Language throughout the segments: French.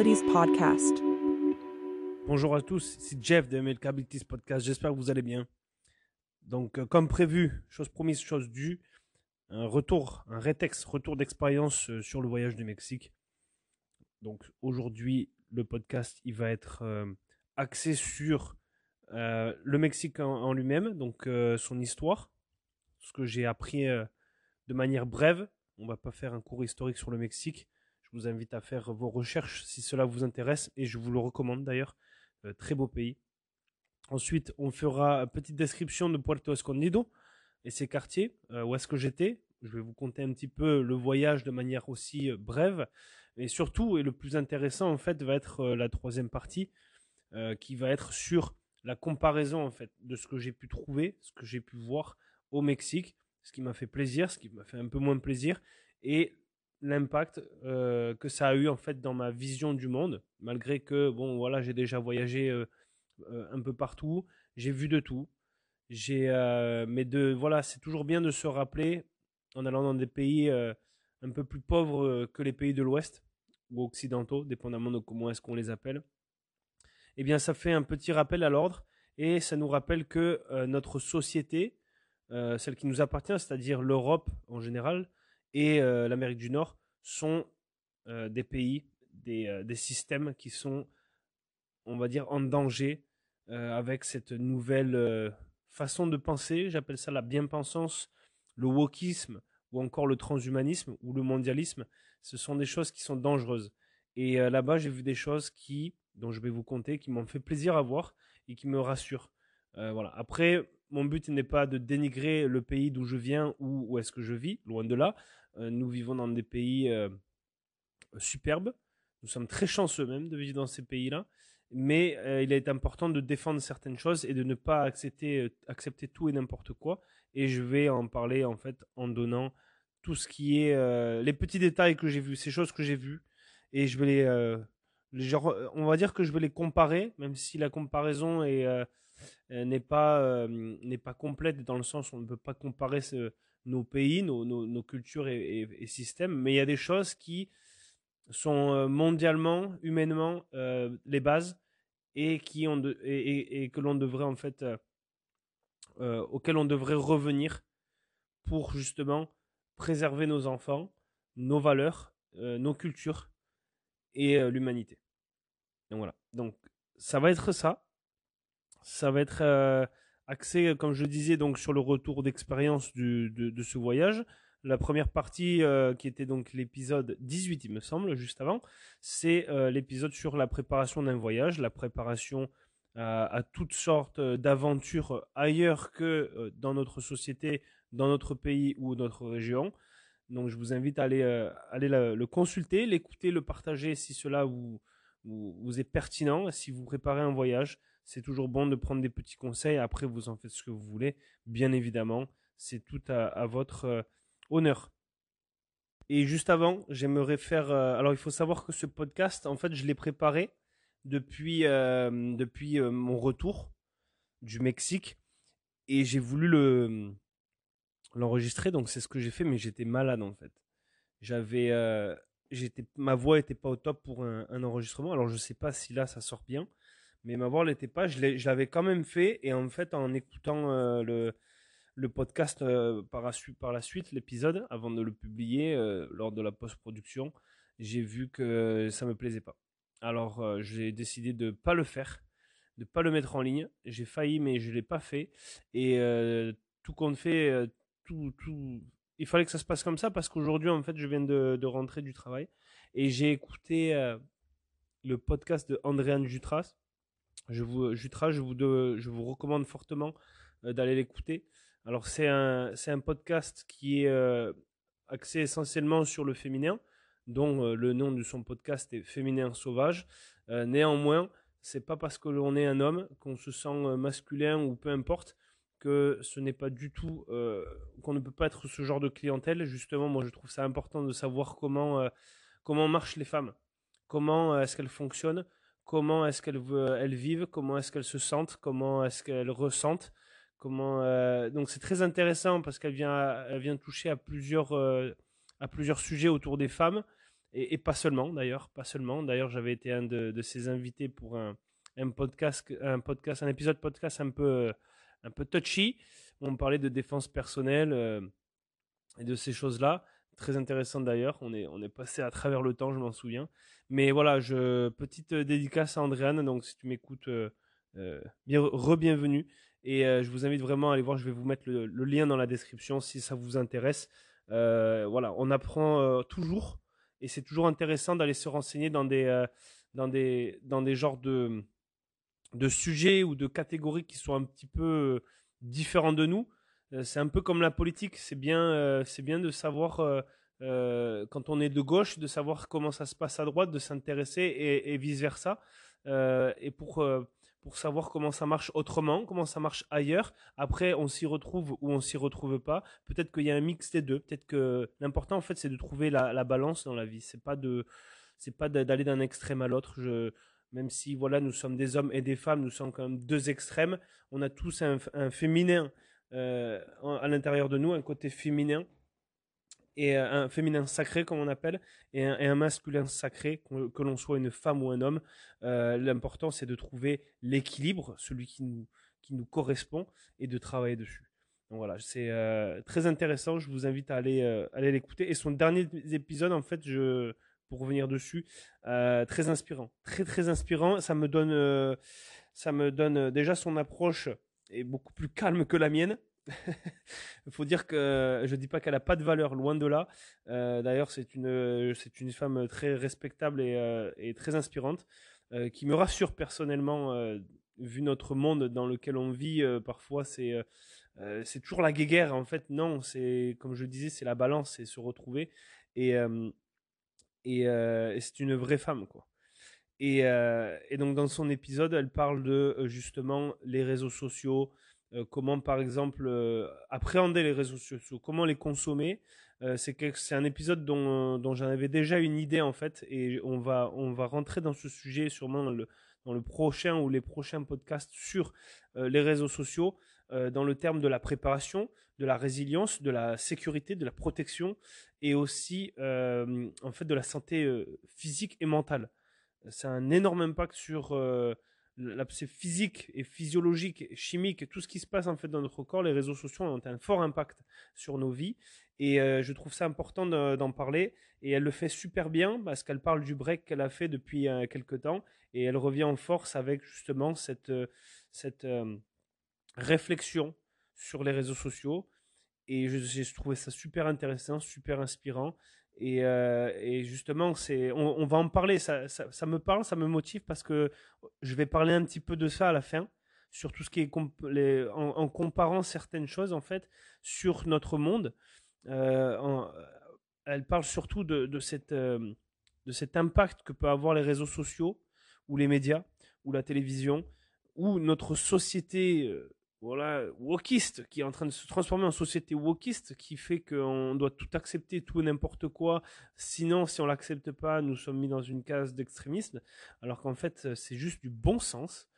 Podcast. Bonjour à tous, c'est Jeff de Abilities Podcast. J'espère que vous allez bien. Donc, euh, comme prévu, chose promise, chose due, un retour, un rétex, retour d'expérience euh, sur le voyage du Mexique. Donc, aujourd'hui, le podcast, il va être euh, axé sur le Mexique en, lui-même, donc son histoire, ce que j'ai appris de manière brève. On va pas faire un cours historique sur le Mexique. Je vous invite à faire vos recherches si cela vous intéresse et je vous le recommande d'ailleurs. Euh, très beau pays. Ensuite, on fera une petite description de Puerto Escondido et ses quartiers, euh, où est-ce que j'étais. Je vais vous conter un petit peu le voyage de manière aussi euh, brève. Et surtout, et le plus intéressant en fait, va être la troisième partie, qui va être sur la comparaison en fait de ce que j'ai pu trouver, ce que j'ai pu voir au Mexique, ce qui m'a fait plaisir, ce qui m'a fait un peu moins plaisir, et l'impact euh, que ça a eu en fait dans ma vision du monde, malgré que bon voilà j'ai déjà voyagé euh, euh, un peu partout, j'ai vu de tout, j'ai mais de voilà c'est toujours bien de se rappeler en allant dans des pays un peu plus pauvres que les pays de l'Ouest ou occidentaux, dépendamment de comment est-ce qu'on les appelle. Eh bien ça fait un petit rappel à l'ordre et ça nous rappelle que notre société, celle qui nous appartient, c'est-à-dire l'Europe en général, et euh, l'Amérique du Nord sont euh, des pays, des, euh, des systèmes qui sont, on va dire, en danger avec cette nouvelle façon de penser. J'appelle ça la bien-pensance, le wokisme ou encore le transhumanisme ou le mondialisme. Ce sont des choses qui sont dangereuses. Et là-bas, j'ai vu des choses qui, dont je vais vous conter, qui m'ont fait plaisir à voir et qui me rassurent. Voilà. Après, mon but n'est pas de dénigrer le pays d'où je viens ou où est-ce que je vis, loin de là. Euh, nous vivons dans des pays euh, superbes. Nous sommes très chanceux même de vivre dans ces pays-là. Mais euh, il est important de défendre certaines choses et de ne pas accepter, accepter tout et n'importe quoi. Et je vais en parler en fait en donnant tout ce qui est les petits détails que j'ai vus, ces choses que j'ai vues, et je vais les, on va dire que je vais les comparer, même si la comparaison est n'est pas n'est pas complète dans le sens où on ne peut pas comparer ce- nos pays, nos, cultures et, systèmes, mais il y a des choses qui sont euh, mondialement, humainement euh, les bases et qui ont et, que l'on devrait en fait euh, euh, auxquelles on devrait revenir pour justement préserver nos enfants, nos valeurs, nos cultures et l'humanité. Donc voilà. Donc ça va être ça. Ça va être axé, comme je disais, donc sur le retour d'expérience de, ce voyage. La première partie, euh, qui était donc l'épisode 18, il me semble, juste avant, c'est euh, l'épisode sur la préparation d'un voyage, la préparation à, toutes sortes euh, d'aventures ailleurs que euh, dans notre société, dans notre pays ou notre région. Donc je vous invite à aller, euh, le, consulter, l'écouter, le partager si cela vous est pertinent. Si vous préparez un voyage, c'est toujours bon de prendre des petits conseils. Après, vous en faites ce que vous voulez. Bien évidemment, c'est tout à, votre euh, honneur. Et juste avant, j'aimerais faire. euh, alors, il faut savoir que ce podcast, en fait, je l'ai préparé depuis euh, depuis mon retour du Mexique et j'ai voulu le l'enregistrer. Donc, c'est ce que j'ai fait, mais j'étais malade en fait. J'avais j'étais ma voix était pas au top pour un, un enregistrement. Alors, je sais pas si là ça sort bien, mais ma voix l'était pas. Je l'avais quand même fait et en fait, en écoutant euh, le podcast euh, par, la suite, l'épisode, avant de le publier euh, lors de la post-production, j'ai vu que ça me plaisait pas. Alors j'ai décidé de pas le faire, de pas le mettre en ligne. J'ai failli, mais je l'ai pas fait. Et tout compte fait, tout, tout, il fallait que ça se passe comme ça parce qu'aujourd'hui, en fait, je viens de, rentrer du travail et j'ai écouté le podcast de Andréane Jutras. Je vous, Jutras, je vous, je vous recommande fortement euh, d'aller l'écouter. Alors c'est un c'est un podcast qui est euh, axé essentiellement sur le féminin, dont euh, le nom de son podcast est Féminin sauvage. Euh, néanmoins, c'est pas parce que l'on est un homme qu'on se sent euh, masculin ou peu importe que ce n'est pas du tout euh, qu'on ne peut pas être ce genre de clientèle. Justement, moi je trouve ça important de savoir comment euh, comment marchent les femmes, comment euh, est-ce qu'elles fonctionnent, comment est-ce qu'elles elles vivent, comment est-ce qu'elles se sentent, comment est-ce qu'elles ressentent comment euh, donc c'est très intéressant parce qu'elle vient elle vient toucher à plusieurs euh, à plusieurs sujets autour des femmes et, pas seulement d'ailleurs, pas seulement. D'ailleurs, j'avais été un de, ses invités pour un, un, podcast, un podcast, un épisode podcast un peu, un peu touchy. Où on parlait de défense personnelle et de ces choses-là. Très intéressant d'ailleurs. On est, on est passé à travers le temps, je m'en souviens. Mais voilà, je, petite dédicace à Andréane. Donc, si tu m'écoutes, euh, euh, bien, re-bienvenue. Et euh, je vous invite vraiment à aller voir. Je vais vous mettre le, lien dans la description si ça vous intéresse. voilà, on apprend toujours. Et c'est toujours intéressant d'aller se renseigner dans des, dans des, dans des genres de, de sujets ou de catégories qui sont un petit peu différents de nous. Euh, c'est un peu comme la politique. C'est bien, euh, c'est bien de savoir euh, quand on est de gauche, de savoir comment ça se passe à droite, de s'intéresser et, vice versa. et pour pour savoir comment ça marche autrement, comment ça marche ailleurs. Après, on s'y retrouve ou on s'y retrouve pas. Peut-être qu'il y a un mix des deux. Peut-être que l'important en fait, c'est de trouver la, la, balance dans la vie. C'est pas de, c'est pas d'aller d'un extrême à l'autre. Même si voilà, nous sommes des hommes et des femmes, nous sommes quand même deux extrêmes. On a tous un féminin euh, à l'intérieur de nous, un côté féminin et euh, un féminin sacré comme on appelle et un, masculin sacré que, l'on soit une femme ou un homme. Euh, l'important c'est de trouver l'équilibre celui qui nous qui nous correspond et de travailler dessus. Donc voilà c'est très intéressant. Je vous invite à aller aller l'écouter. Et son dernier épisode en fait je pour revenir dessus très inspirant. Très très inspirant. Ça me donne ça me donne déjà son approche est beaucoup plus calme que la mienne. Il faut dire que je dis pas qu'elle a pas de valeur, loin de là. Euh, d'ailleurs, c'est une c'est une femme très respectable et, euh, très inspirante, euh, qui me rassure personnellement, vu notre monde dans lequel on vit. parfois, c'est c'est toujours la guéguerre. En fait, non, c'est comme je disais, c'est la balance, c'est se retrouver et et, et c'est une vraie femme, quoi. Euh, et, donc dans son épisode, elle parle de euh, justement les réseaux sociaux, euh, comment par exemple appréhender les réseaux sociaux, comment les consommer. c'est un épisode dont, j'en avais déjà une idée en fait, et on va on va rentrer dans ce sujet sûrement dans le prochain ou les prochains podcasts sur les réseaux sociaux, dans le terme de la préparation, de la résilience, de la sécurité, de la protection, et aussi en fait de la santé physique et mentale c'est un énorme impact sur euh, physique et physiologique, chimique, tout ce qui se passe en fait dans notre corps. Les réseaux sociaux ont un fort impact sur nos vies et euh, je trouve ça important d'en parler. Et elle le fait super bien parce qu'elle parle du break qu'elle a fait depuis euh, quelques temps et elle revient en force avec justement cette cette réflexion sur les réseaux sociaux. Et j'ai trouvé ça super intéressant, super inspirant. Euh, et, justement, c'est, on, va en parler. Ça, ça, me parle, ça me motive parce que je vais parler un petit peu de ça à la fin, sur tout ce qui est en, comparant certaines choses en fait sur notre monde. Euh, elle parle surtout de, cette, euh, de cet impact que peut avoir les réseaux sociaux ou les médias ou la télévision ou notre société voilà, wokiste, qui est en train de se transformer en société wokiste, qui fait qu'on doit tout accepter, tout et n'importe quoi. Sinon, si on l'accepte pas, nous sommes mis dans une case d'extrémisme. Alors qu'en fait, c'est juste du bon sens.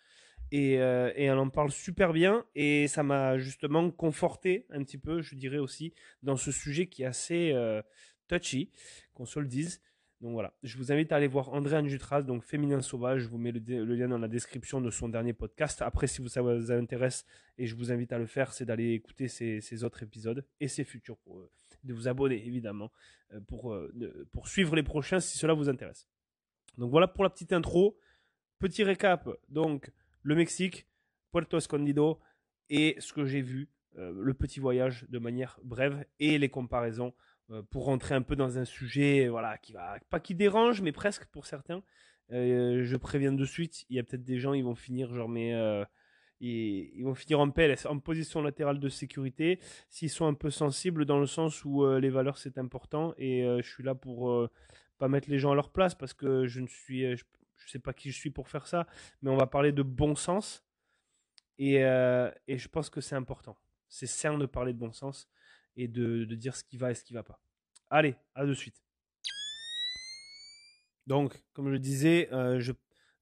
Et, euh, elle en parle super bien. Et ça m'a justement conforté un petit peu, je dirais aussi, dans ce sujet qui est assez euh, touchy, qu'on se le dise. Donc voilà, je vous invite à aller voir André Jutras, donc Féminin Sauvage. Je vous mets le, lien dans la description de son dernier podcast. Après, si vous, ça vous intéresse, et je vous invite à le faire, c'est d'aller écouter ses, autres épisodes et ses futurs, pour, euh, de vous abonner évidemment, euh, pour, euh, pour suivre les prochains si cela vous intéresse. Donc voilà pour la petite intro. Petit récap, donc le Mexique, Puerto Escondido et ce que j'ai vu, le petit voyage de manière brève et les comparaisons pour rentrer un peu dans un sujet, voilà, qui va pas qui dérange, mais presque pour certains. Euh, je préviens de suite, il y a peut-être des gens, ils vont finir genre mais euh, ils, vont finir en PLS, en position latérale de sécurité, s'ils sont un peu sensibles dans le sens où les valeurs c'est important et je suis là pour pas mettre les gens à leur place parce que je ne suis, je, sais pas qui je suis pour faire ça, mais on va parler de bon sens et, et je pense que c'est important. C'est sain de parler de bon sens et de, dire ce qui va et ce qui va pas. Allez, à de suite. Donc, comme je le disais, euh,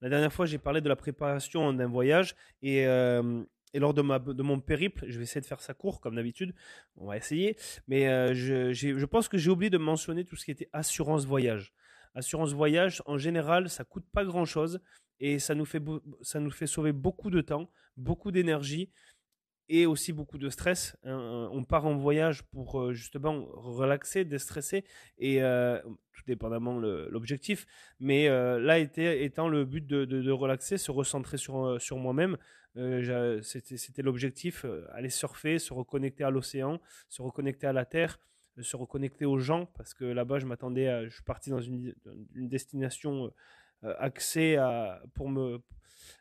la dernière fois, j'ai parlé de la préparation d'un voyage et, euh, lors de mon périple, je vais essayer de faire ça court comme d'habitude. On va essayer, mais euh, je, je pense que j'ai oublié de mentionner tout ce qui était assurance voyage. Assurance voyage, en général, ça coûte pas grand-chose et ça nous, fait ça nous fait sauver beaucoup de temps, beaucoup d'énergie et aussi beaucoup de stress. Hein. On part en voyage pour euh, justement relaxer, déstresser, et euh, tout dépendamment l'objectif. Mais euh, là était, étant le but de, relaxer, se recentrer sur, sur moi-même. C'était l'objectif, aller surfer, se reconnecter à l'océan, se reconnecter à la terre, se reconnecter aux gens, parce que là-bas, je m'attendais à. Je suis parti dans une, une destination axée à, pour me euh,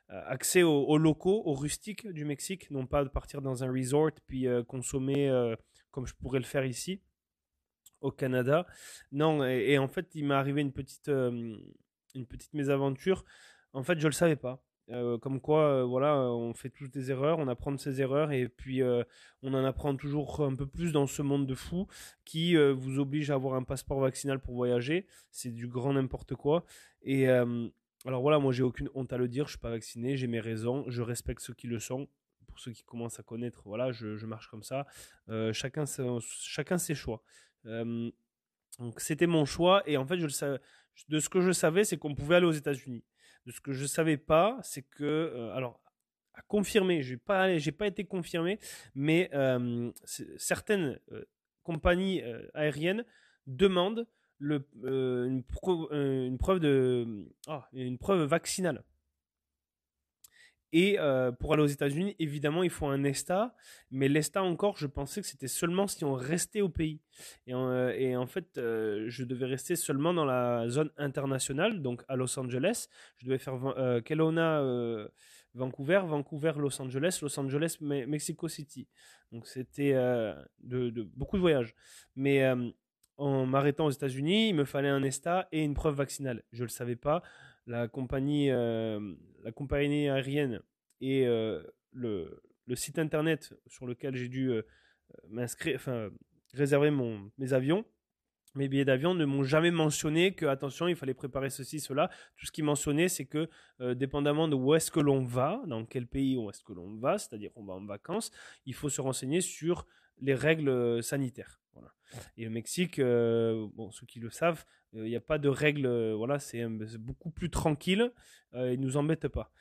accès aux, locaux, aux rustiques du Mexique, non pas de partir dans un resort puis euh, consommer euh, comme je pourrais le faire ici au Canada. Non, et, en fait, il m'est arrivé une petite, une petite mésaventure. En fait, je le savais pas. comme quoi, voilà, on fait tous des erreurs, on apprend de ses erreurs et puis on en apprend toujours un peu plus dans ce monde de fou qui vous oblige à avoir un passeport vaccinal pour voyager. C'est du grand n'importe quoi. Et, alors voilà, moi j'ai aucune honte à le dire, je suis pas vacciné, j'ai mes raisons, je respecte ceux qui le sont. Pour ceux qui commencent à connaître, voilà, je, marche comme ça. Euh, chacun, chacun ses choix. Euh, donc c'était mon choix et en fait, je le de ce que je savais, c'est qu'on pouvait aller aux États-Unis. De ce que je savais pas, c'est que, euh, alors à confirmer, j'ai pas, j'ai pas été confirmé, mais certaines compagnies aériennes demandent euh, une, euh, une, preuve de ah, une preuve vaccinale. Et euh, pour aller aux États-Unis, évidemment, il faut un ESTA, mais l'ESTA encore, je pensais que c'était seulement si on restait au pays. Et en, fait, je devais rester seulement dans la zone internationale, donc à Los Angeles. Je devais faire Kelowna, Vancouver, Vancouver, Los Angeles, Los Angeles, Mexico City. Donc c'était de, beaucoup de voyages. Mais en m'arrêtant aux États-Unis, il me fallait un ESTA et une preuve vaccinale. Je ne le savais pas. La compagnie, euh, la compagnie aérienne et euh, le, site internet sur lequel j'ai dû euh, enfin, réserver mes avions, mes billets d'avion ne m'ont jamais mentionné que attention il fallait préparer ceci cela tout ce qui mentionnait c'est que dépendamment de où est-ce que l'on va dans quel pays où est-ce que l'on va c'est-à-dire on va en vacances il faut se renseigner sur les règles sanitaires et le Mexique, euh, bon, ceux qui le savent, euh, il n'y a pas de règles, euh, voilà, c'est beaucoup plus tranquille, euh, ils nous embêtent pas.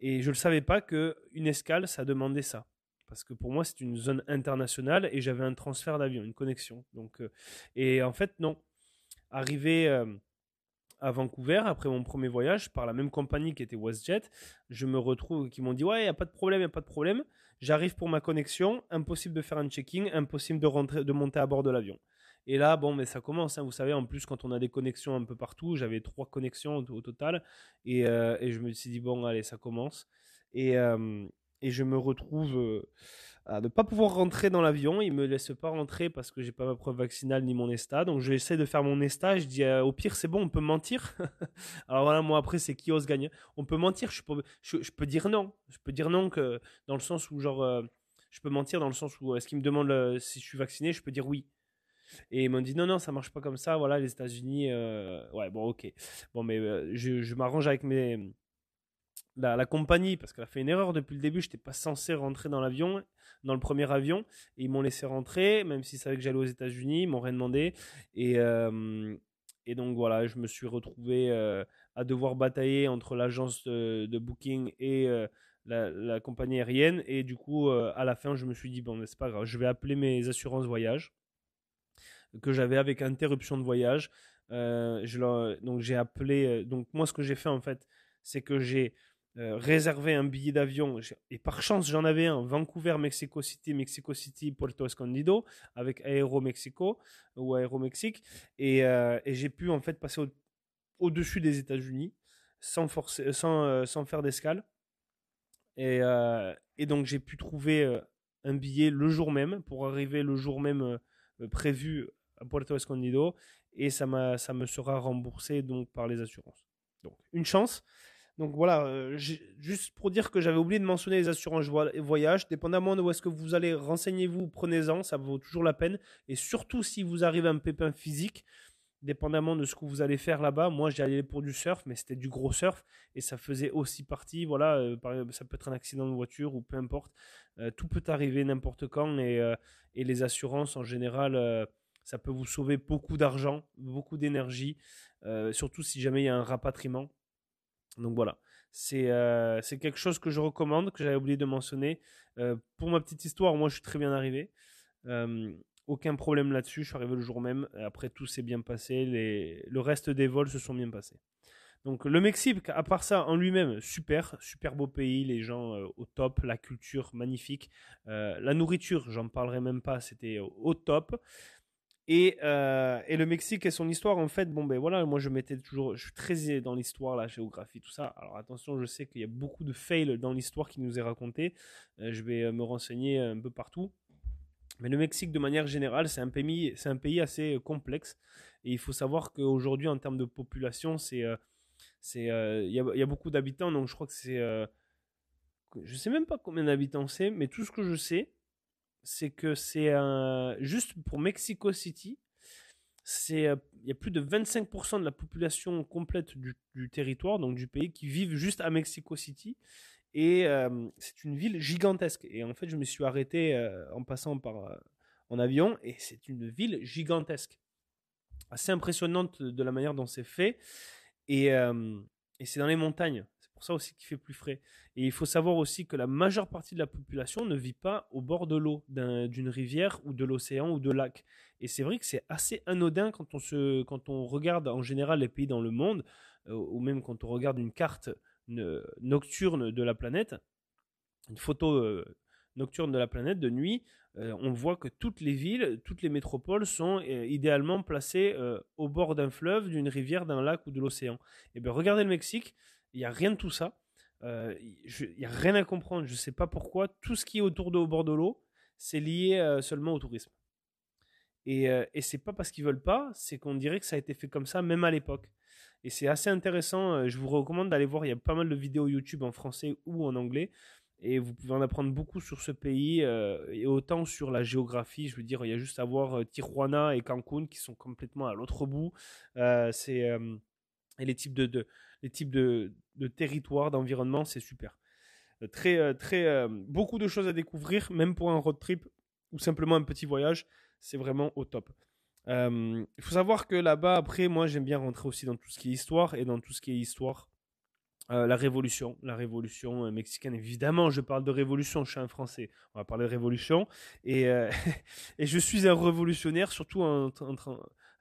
Et je ne savais pas qu'une escale, ça demandait ça. Parce que pour moi, c'est une zone internationale et j'avais un transfert d'avion, une connexion. Donc, et en fait, non. Arrivé à Vancouver, après mon premier voyage, par la même compagnie qui était WestJet, je me retrouve, qui m'ont dit Ouais, il n'y a pas de problème, il n'y a pas de problème. J'arrive pour ma connexion, impossible de faire un checking, impossible de, rentrer, de monter à bord de l'avion. Et là, bon, mais ça commence, hein, vous savez, en plus, quand on a des connexions un peu partout, j'avais trois connexions au, total, et, euh, et, je me suis dit, bon, allez, ça commence. Et, euh, je me retrouve euh, à ne pas pouvoir rentrer dans l'avion. Il me laisse pas rentrer parce que j'ai pas ma preuve vaccinale ni mon ESTA. Donc j'essaie de faire mon ESTA. Je dis au pire c'est bon, on peut mentir. Alors voilà, moi après c'est qui ose gagner? On peut mentir. Je peux, dire non. Je peux dire non que dans le sens où genre je peux mentir dans le sens où est-ce qu'il me demande si je suis vacciné, je peux dire oui. Et ils m'ont dit non, non, ça marche pas comme ça. Voilà, les États-Unis, ouais, bon, ok. Bon, mais je m'arrange avec mes, la, compagnie, parce qu'elle a fait une erreur depuis le début, je n'étais pas censé rentrer dans l'avion, dans le premier avion, et ils m'ont laissé rentrer, même s'ils savaient que j'allais aux États-Unis, ils m'ont rien demandé. Et, euh, et donc voilà, je me suis retrouvé euh, à devoir batailler entre l'agence de, booking et euh, la, compagnie aérienne. Et du coup, à la fin, je me suis dit, bon, c'est pas grave, je vais appeler mes assurances voyage que j'avais avec interruption de voyage. donc j'ai appelé, donc moi ce que j'ai fait en fait, c'est que j'ai euh, réserver un billet d'avion, et par chance j'en avais un, Vancouver, Mexico City, Mexico City, Puerto Escondido, avec Aero Mexico ou Aero Mexique, et, euh, et j'ai pu en fait passer au-dessus des États-Unis sans, sans, euh, sans faire d'escale. Et, et, donc j'ai pu trouver un billet le jour même pour arriver le jour même prévu à Puerto Escondido et ça, ça me sera remboursé donc par les assurances. Donc une chance. Donc voilà, euh, juste pour dire que j'avais oublié de mentionner les assurances voyage. Dépendamment de où est-ce que vous allez, renseignez-vous, prenez-en, ça vaut toujours la peine. Et surtout si vous arrivez à un pépin physique, dépendamment de ce que vous allez faire là-bas. Moi, j'allais allé pour du surf, mais c'était du gros surf et ça faisait aussi partie. Voilà, euh, ça peut être un accident de voiture ou peu importe. Euh, tout peut arriver n'importe quand et, les assurances en général Ça peut vous sauver beaucoup d'argent, beaucoup d'énergie, surtout si jamais il y a un rapatriement. Donc voilà, c'est quelque chose que je recommande, que j'avais oublié de mentionner. pour ma petite histoire, moi je suis très bien arrivé. aucun problème là-dessus, je suis arrivé le jour même. Après, tout s'est bien passé. Le reste des vols se sont bien passés. Donc le Mexique, à part ça, en lui-même, super, super beau pays, les gens euh, au top, la culture magnifique, euh, la nourriture, j'en parlerai même pas, c'était au top. Et, euh, et, le Mexique et son histoire, en fait, bon ben voilà, moi je m'étais toujours, je suis très dans l'histoire, la géographie, tout ça. Alors attention, je sais qu'il y a beaucoup de fails dans l'histoire qui nous est racontée. je vais me renseigner un peu partout. Mais le Mexique, de manière générale, c'est un pays, assez complexe. Et il faut savoir qu'aujourd'hui, en termes de population, c'est c'est, euh, il y, a, beaucoup d'habitants, donc je crois que c'est, euh, je sais même pas combien d'habitants c'est, mais tout ce que je sais, c'est que c'est juste pour Mexico City, c'est euh, il y a plus de 25% de la population complète du, territoire, donc du pays, qui vivent juste à Mexico City. Et c'est une ville gigantesque. Et en fait, je me suis arrêté en passant par en avion, et c'est une ville gigantesque, assez impressionnante de la manière dont c'est fait. Et, et c'est dans les montagnes. Pour ça aussi qu'il fait plus frais. Et il faut savoir aussi que la majeure partie de la population ne vit pas au bord de l'eau, d'une rivière ou de l'océan ou de lac. Et c'est vrai que c'est assez anodin quand on, se, quand on regarde en général les pays dans le monde, ou même quand on regarde une carte nocturne de la planète, une photo nocturne de la planète de nuit, euh, on voit que toutes les villes, toutes les métropoles sont euh, idéalement placées euh, au bord d'un fleuve, d'une rivière, d'un lac ou de l'océan. Et eh bien regardez le Mexique, il n'y a rien de tout ça. Il n'y a rien à comprendre. Je ne sais pas pourquoi. Tout ce qui est autour de au bord de l'eau, c'est lié seulement au tourisme. Et, et c'est pas parce qu'ils veulent pas, c'est qu'on dirait que ça a été fait comme ça même à l'époque. Et c'est assez intéressant. Je vous recommande d'aller voir. Il y a pas mal de vidéos YouTube en français ou en anglais et vous pouvez en apprendre beaucoup sur ce pays euh, et autant sur la géographie. Je veux dire, il y a juste à voir euh, Tijuana et Cancun qui sont complètement à l'autre bout. Euh, c'est et les types de les types de, de territoires, d'environnement, c'est super. Très très beaucoup de choses à découvrir, même pour un road trip ou simplement un petit voyage, c'est vraiment au top. Il faut savoir que là-bas, après, moi, j'aime bien rentrer aussi dans tout ce qui est histoire et dans tout ce qui est histoire euh, la révolution, la révolution euh, mexicaine. Évidemment, je parle de révolution, je suis un Français. On va parler de révolution. Et, euh, et je suis un révolutionnaire, surtout en,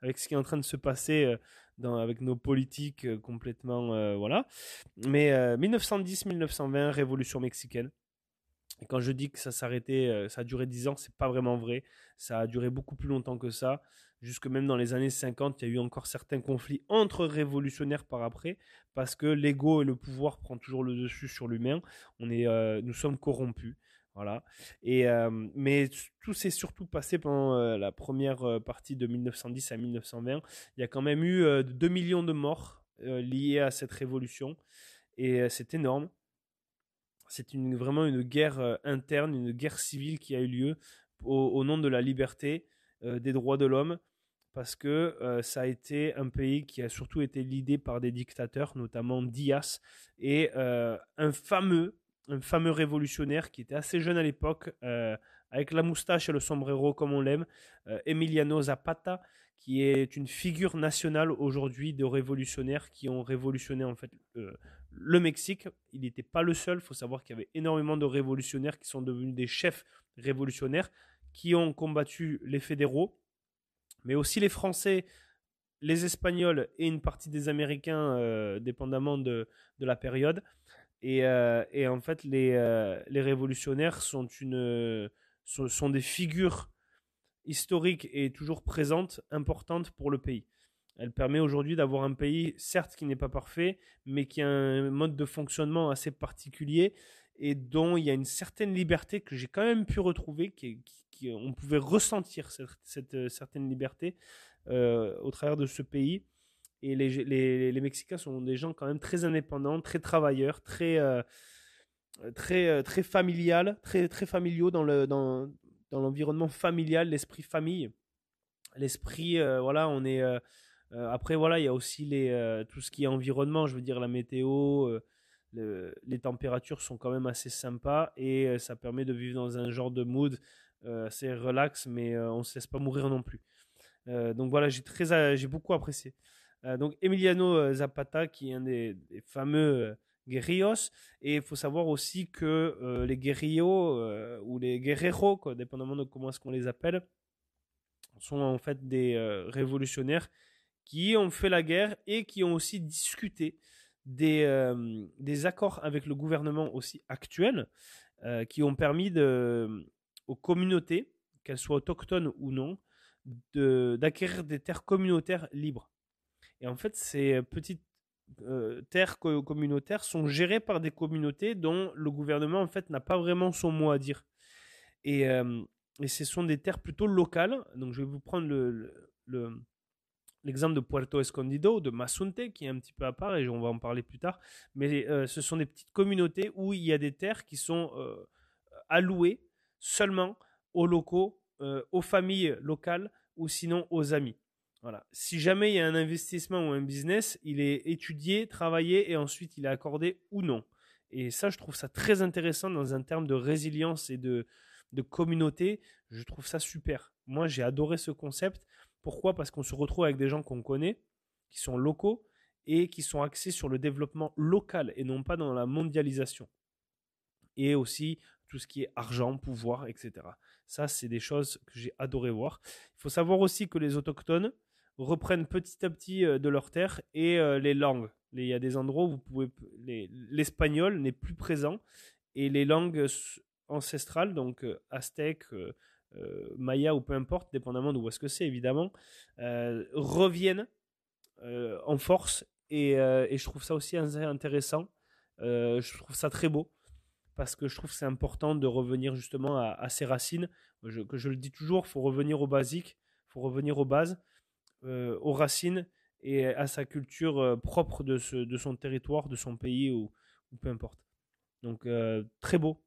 avec ce qui est en train de se passer dans, avec nos politiques complètement. voilà. Mais 1910-1920, révolution mexicaine. Et quand je dis que ça s'arrêtait, ça a duré 10 ans, c'est pas vraiment vrai. Ça a duré beaucoup plus longtemps que ça jusque même dans les années 50, il y a eu encore certains conflits entre révolutionnaires par après, parce que l'ego et le pouvoir prend toujours le dessus sur l'humain. On est, euh, nous sommes corrompus. Voilà. Et, euh, mais tout s'est surtout passé pendant euh, la première partie de 1910 à 1920. Il y a quand même eu 2 millions de morts liés à cette révolution. Et c'est énorme. C'est vraiment une guerre interne, une guerre civile qui a eu lieu au nom de la liberté, des droits de l'homme parce que euh, ça a été un pays qui a surtout été lidé par des dictateurs, notamment Diaz, et euh, un fameux, un fameux révolutionnaire qui était assez jeune à l'époque, euh, avec la moustache et le sombrero comme on l'aime, Emiliano Zapata, qui est une figure nationale aujourd'hui de révolutionnaires qui ont révolutionné en fait le Mexique. Il n'était pas le seul, il faut savoir qu'il y avait énormément de révolutionnaires qui sont devenus des chefs révolutionnaires, qui ont combattu les fédéraux mais aussi les Français, les Espagnols et une partie des Américains, euh, dépendamment de, la période. Et, euh, et en fait, les, euh, révolutionnaires sont, une, sont, des figures historiques et toujours présentes, importantes pour le pays. Elle permet aujourd'hui d'avoir un pays, certes qui n'est pas parfait, mais qui a un mode de fonctionnement assez particulier et dont il y a une certaine liberté que j'ai quand même pu retrouver, qui, on pouvait ressentir cette, euh, certaine liberté euh, au travers de ce pays. Et les, les, Mexicains sont des gens quand même très indépendants, très travailleurs, très, euh, très, très familial, très, très familiaux dans le dans, dans l'environnement familial, l'esprit famille, l'esprit voilà, on est après voilà, il y a aussi les tout ce qui est environnement, je veux dire la météo, les températures sont quand même assez sympas et euh, ça permet de vivre dans un genre de mood euh, assez relax, mais euh, on ne se laisse pas mourir non plus. donc voilà, j'ai très, j'ai beaucoup apprécié. Donc Emiliano Zapata, qui est un des, fameux guerrillos, et il faut savoir aussi que les guerrillos ou les guerreros, dépendamment de comment est-ce qu'on les appelle, sont en fait des révolutionnaires qui ont fait la guerre et qui ont aussi discuté des, euh, accords avec le gouvernement aussi actuel euh, qui ont permis aux communautés, qu'elles soient autochtones ou non, d'acquérir des terres communautaires libres. Et en fait, ces petites euh, terres communautaires sont gérées par des communautés dont le gouvernement en fait n'a pas vraiment son mot à dire. Et, et ce sont des terres plutôt locales. Donc je vais vous prendre le, le l'exemple de Puerto Escondido, de Masunte, qui est un petit peu à part, et on va en parler plus tard. Mais euh, ce sont des petites communautés où il y a des terres qui sont euh, allouées seulement aux locaux, euh, aux familles locales, ou sinon aux amis. Voilà. Si jamais il y a un investissement ou un business, il est étudié, travaillé, et ensuite il est accordé ou non. Et ça, je trouve ça très intéressant dans un terme de résilience et de, de communauté. Je trouve ça super. Moi, j'ai adoré ce concept. Pourquoi? Parce qu'on se retrouve avec des gens qu'on connaît, qui sont locaux et qui sont axés sur le développement local et non pas dans la mondialisation. Et aussi tout ce qui est argent, pouvoir, etc. Ça, c'est des choses que j'ai adoré voir. Il faut savoir aussi que les autochtones reprennent petit à petit euh, de leurs terres et euh, les langues. Il y a des endroits où vous pouvez l'espagnol n'est plus présent et les langues ancestrales, donc euh, aztèques, euh, Maya ou peu importe, dépendamment de où est-ce que c'est évidemment, reviennent en force et, je trouve ça aussi intéressant. je trouve ça très beau parce que je trouve c'est important de revenir justement à, ses racines. Que je le dis toujours, faut revenir au basique, il faut revenir aux bases, aux racines et à sa culture propre de, ce, de son territoire, de son pays ou, peu importe. Donc très beau,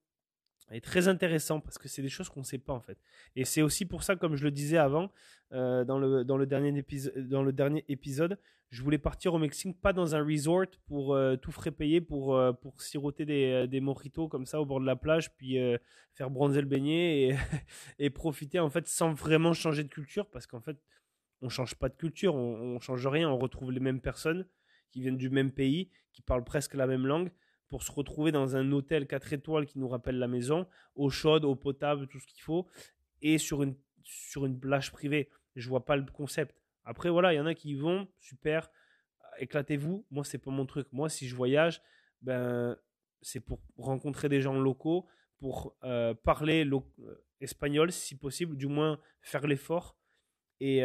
est très intéressant parce que c'est des choses qu'on ne sait pas en fait. Et c'est aussi pour ça, comme je le disais avant, euh, dans, le, dans, le dernier épisode, dans le dernier épisode, je voulais partir au Mexique, pas dans un resort pour euh, tout frais payer, pour, euh, pour siroter des, des mojitos comme ça au bord de la plage, puis faire bronzer le beignet et, et, profiter en fait sans vraiment changer de culture parce qu'en fait, on change pas de culture, on, on change rien, on retrouve les mêmes personnes qui viennent du même pays, qui parlent presque la même langue pour se retrouver dans un hôtel 4 étoiles qui nous rappelle la maison, eau chaude, eau potable, tout ce qu'il faut, et sur une, sur une plage privée. Je vois pas le concept. Après, voilà, il y en a qui vont, super, éclatez-vous. Moi, c'est pas mon truc. Moi, si je voyage, ben, c'est pour rencontrer des gens locaux, pour euh, parler euh, espagnol si possible, du moins faire l'effort et,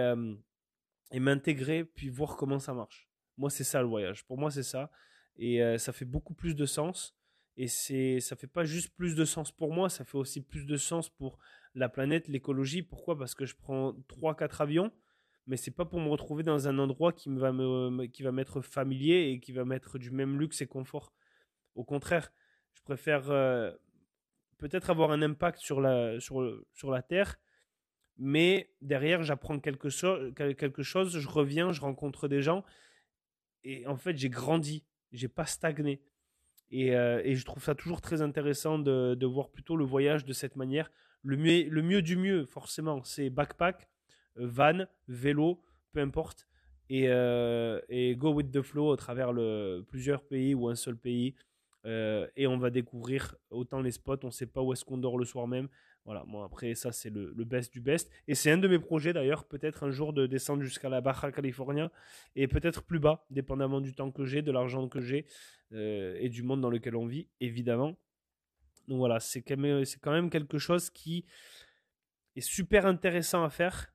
m'intégrer, puis voir comment ça marche. Moi, c'est ça le voyage. Pour moi, c'est ça. Et ça fait beaucoup plus de sens. Et c'est, ça fait pas juste plus de sens pour moi, ça fait aussi plus de sens pour la planète, l'écologie. Pourquoi? Parce que je prends 3-4 avions, mais c'est pas pour me retrouver dans un endroit qui va me, qui va m'être familier et qui va mettre du même luxe et confort. Au contraire, je préfère peut-être avoir un impact sur la, sur, sur la Terre, mais derrière, j'apprends quelque, quelque chose, je reviens, je rencontre des gens, et en fait, j'ai grandi j'ai pas stagné. Et, euh, je trouve ça toujours très intéressant de, voir plutôt le voyage de cette manière. Le mieux, le mieux du mieux, forcément, c'est backpack, euh, van, vélo, peu importe, et, euh, et, go with the flow à travers plusieurs pays ou un seul pays. et on va découvrir autant les spots, on sait pas où est-ce qu'on dort le soir même, voilà, moi après ça c'est le, best du best. Et c'est un de mes projets d'ailleurs, peut-être un jour de descendre jusqu'à la Baja California et peut-être plus bas, dépendamment du temps que j'ai, de l'argent que j'ai euh, et du monde dans lequel on vit, évidemment. Donc voilà, c'est quand, même, quelque chose qui est super intéressant à faire.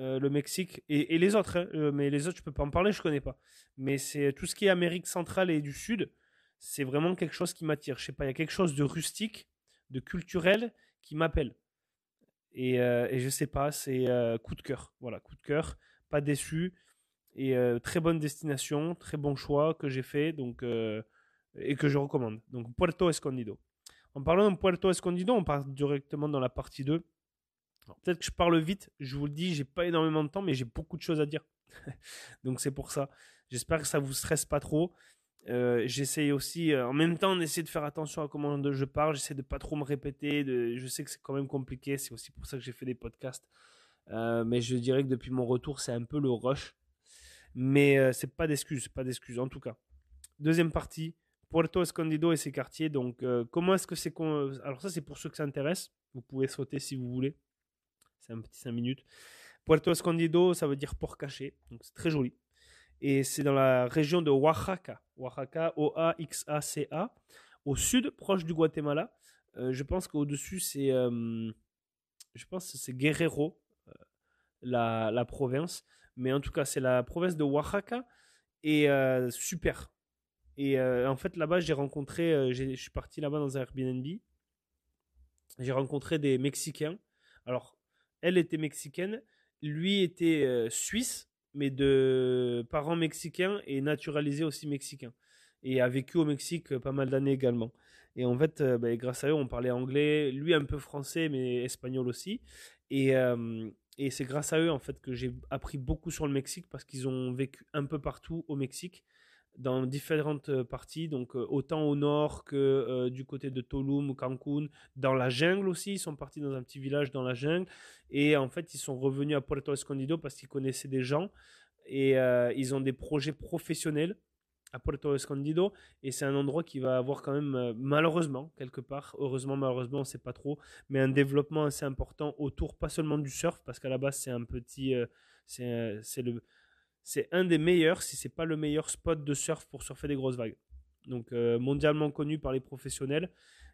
Euh, le Mexique et, les autres, hein, euh, mais les autres je peux pas en parler, je connais pas. Mais c'est tout ce qui est Amérique centrale et du Sud, c'est vraiment quelque chose qui m'attire. Je sais pas, il y a quelque chose de rustique, de culturel qui m'appelle. Et, euh, et, je sais pas, c'est euh, coup de cœur. Voilà, coup de cœur, pas déçu. Et euh, très bonne destination, très bon choix que j'ai fait donc, et que je recommande. Donc Puerto Escondido. En parlant de Puerto Escondido, on part directement dans la partie 2. Peut-être que je parle vite, je vous le dis, j'ai pas énormément de temps, mais j'ai beaucoup de choses à dire. donc c'est pour ça. J'espère que ça vous stresse pas trop. Euh, j'essaye aussi, euh, en même temps, d'essayer de faire attention à comment je parle. J'essaie de pas trop me répéter. Je sais que c'est quand même compliqué. C'est aussi pour ça que j'ai fait des podcasts mais je dirais que depuis mon retour, c'est un peu le rush. Mais c'est pas d'excuse, pas d'excuse en tout cas. Deuxième partie, Puerto Escondido et ses quartiers. Donc, comment est-ce que c'est. Alors, ça, c'est pour ceux que ça intéresse. Vous pouvez sauter si vous voulez. C'est un petit 5 minutes. Puerto Escondido, ça veut dire port caché. Donc, c'est très joli et c'est dans la région de Oaxaca. Oaxaca, O-A-X-A-C-A, au sud, proche du Guatemala. Euh, je pense qu'au-dessus, c'est, euh, Guerrero, euh, la, la, province. Mais en tout cas, c'est la province de Oaxaca. Et super. Et en fait, là-bas, j'ai rencontré, je suis parti là-bas dans un Airbnb. J'ai rencontré des Mexicains. Alors, elle était mexicaine, lui était suisse mais de parents mexicains et naturalisé aussi mexicain. Et a vécu au Mexique euh, pas mal d'années également. Et en fait, euh, ben, grâce à eux, on parlait anglais, lui un peu français, mais espagnol aussi. Et, euh, et c'est grâce à eux, en fait, que j'ai appris beaucoup sur le Mexique parce qu'ils ont vécu un peu partout au Mexique dans différentes euh, parties, donc euh, autant au nord que euh, du côté de Tulum ou Cancun, dans la jungle aussi, ils sont partis dans un petit village dans la jungle, et en fait ils sont revenus à Puerto Escondido parce qu'ils connaissaient des gens, et ils ont des projets professionnels à Puerto Escondido, et c'est un endroit qui va avoir quand même, malheureusement, quelque part, heureusement, malheureusement, on ne sait pas trop, mais un développement assez important autour, pas seulement du surf, parce qu'à la base c'est un petit... c'est le c'est un des meilleurs, si c'est pas le meilleur spot de surf pour surfer des grosses vagues. Donc euh, mondialement connu par les professionnels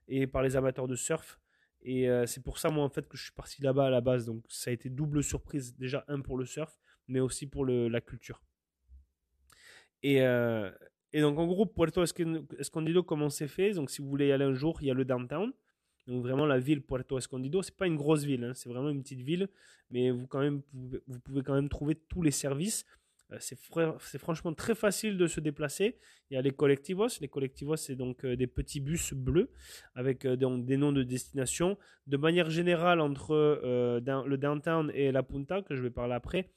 et par les amateurs de surf. Et euh, c'est pour ça moi en fait que je suis parti là-bas à la base. Donc ça a été double surprise. Déjà un pour le surf, mais aussi pour la culture. Et, euh, et, donc en gros Puerto Escondido comment c'est fait? Donc si vous voulez y aller un jour, il y a le downtown. Donc vraiment la ville Puerto Escondido, c'est pas une grosse ville, hein. c'est vraiment une petite ville, mais vous quand même vous pouvez quand même trouver tous les services. Euh, c'est franchement très facile de se déplacer. Il y a les collectivos. Les collectivos, c'est donc euh, des petits bus bleus avec euh, des noms de destination. De manière générale, entre le downtown et la Punta, que je vais parler après,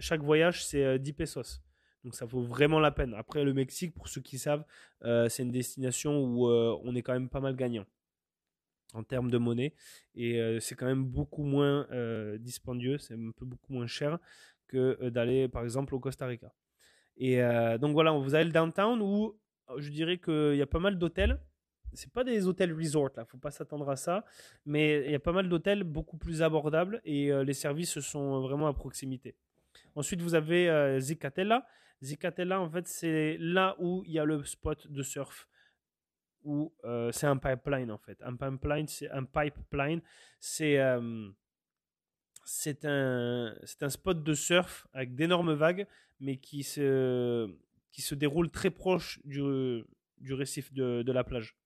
chaque voyage, c'est 10 pesos. Donc ça vaut vraiment la peine. Après, le Mexique, pour ceux qui savent, c'est une destination où on est quand même pas mal gagnant en termes de monnaie. Et c'est quand même beaucoup moins dispendieux, c'est un peu beaucoup moins cher que d'aller par exemple au Costa Rica. Et donc voilà, vous avez le downtown où je dirais qu'il y a pas mal d'hôtels. C'est pas des hôtels resort là, faut pas s'attendre à ça, mais il y a pas mal d'hôtels beaucoup plus abordables et les services sont vraiment à proximité. Ensuite, vous avez Zicatella. Zicatella, en fait, c'est là où il y a le spot de surf où c'est un pipeline en fait. Un pipeline, c'est un pipeline, c'est c'est un, c'est un spot de surf avec d'énormes vagues, mais qui se, qui se déroule très proche du, du récif de, de la plage.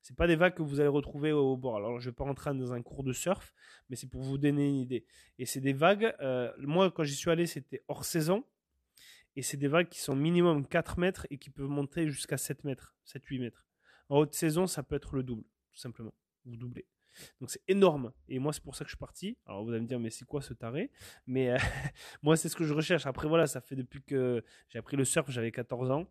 C'est pas des vagues que vous allez retrouver au bord. Alors, je vais pas rentrer dans un cours de surf, mais c'est pour vous donner une idée. Et c'est des vagues, euh, moi, quand j'y suis allé, c'était hors saison. Et c'est des vagues qui sont minimum 4 mètres et qui peuvent monter jusqu'à 7 mètres, 7-8 mètres. En haute saison, ça peut être le double, tout simplement. Vous doublez. Donc c'est énorme. Et moi, c'est pour ça que je suis parti. Alors vous allez me dire, mais c'est quoi ce taré? Mais euh, moi, c'est ce que je recherche. Après, voilà, ça fait depuis que j'ai appris le surf, j'avais 14 ans.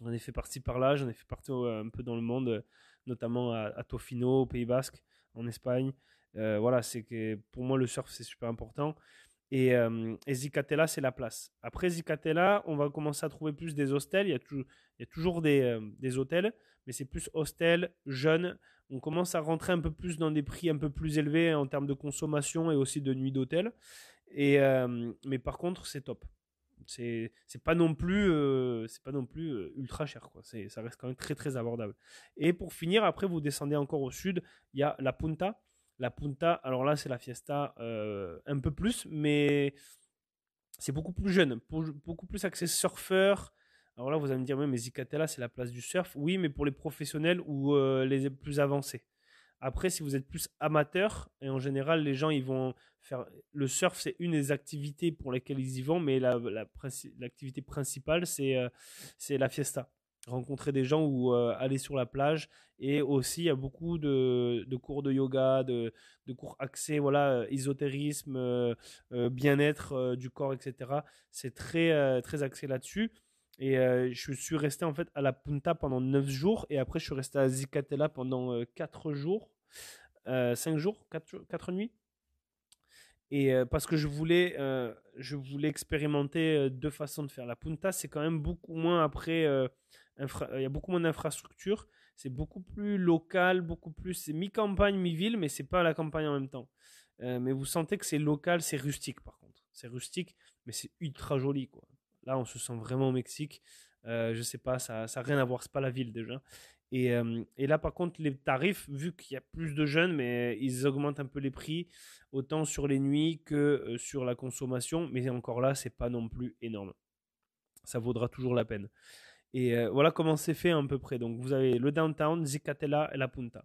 J'en ai fait partie par là, j'en ai fait partie un peu dans le monde, notamment à, Tofino, au Pays Basque, en Espagne. Euh, voilà, c'est que pour moi, le surf, c'est super important. Et, euh, Zicatella, c'est la place. Après Zicatella, on va commencer à trouver plus des hostels. Il y a, toujours des, hôtels, mais c'est plus hostel, jeunes on commence à rentrer un peu plus dans des prix un peu plus élevés en termes de consommation et aussi de nuit d'hôtel. Mais par contre, c'est top. C'est pas non plus ultra cher ça reste quand même très très abordable. Et pour finir, après vous descendez encore au sud, il y a la Punta. La Punta, alors là c'est la fiesta un peu plus, mais c'est beaucoup plus jeune, beaucoup plus axé surfeur, alors là, vous allez me dire, mais Zicatella, c'est la place du surf. Oui, mais pour les professionnels ou euh, les plus avancés. Après, si vous êtes plus amateur, et en général, les gens, ils vont faire. Le surf, c'est une des activités pour lesquelles ils y vont, mais l'activité principale, euh, c'est la fiesta. Rencontrer des gens ou euh, aller sur la plage. Et aussi, il y a beaucoup de, cours de yoga, de, de cours axés, voilà, ésotérisme, bien-être du corps, etc. C'est très, très axé là-dessus. Et euh, je suis resté en fait à la Punta pendant 9 jours. Et après, je suis resté à Zicatela pendant 4 euh, jours. 5 euh, jours, 4, 4 nuits. Et parce que je voulais, je voulais expérimenter deux façons de faire. La punta, c'est quand même beaucoup moins après, il y a beaucoup moins d'infrastructures. C'est beaucoup plus local, beaucoup plus, c'est mi-campagne, mi-ville, mais c'est pas la campagne en même temps. mais vous sentez que c'est local, c'est rustique par contre. C'est rustique, mais c'est ultra joli quoi. Là, on se sent vraiment au Mexique. Euh, je sais pas, ça n'a rien à voir, c'est pas la ville déjà. Et, euh, et, là, par contre, les tarifs, vu qu'il y a plus de jeunes, mais ils augmentent un peu les prix, autant sur les nuits que euh, sur la consommation. Mais encore là, c'est pas non plus énorme. Ça vaudra toujours la peine. Et euh, voilà comment c'est fait à peu près. Donc, vous avez le downtown, Zicatela et La Punta.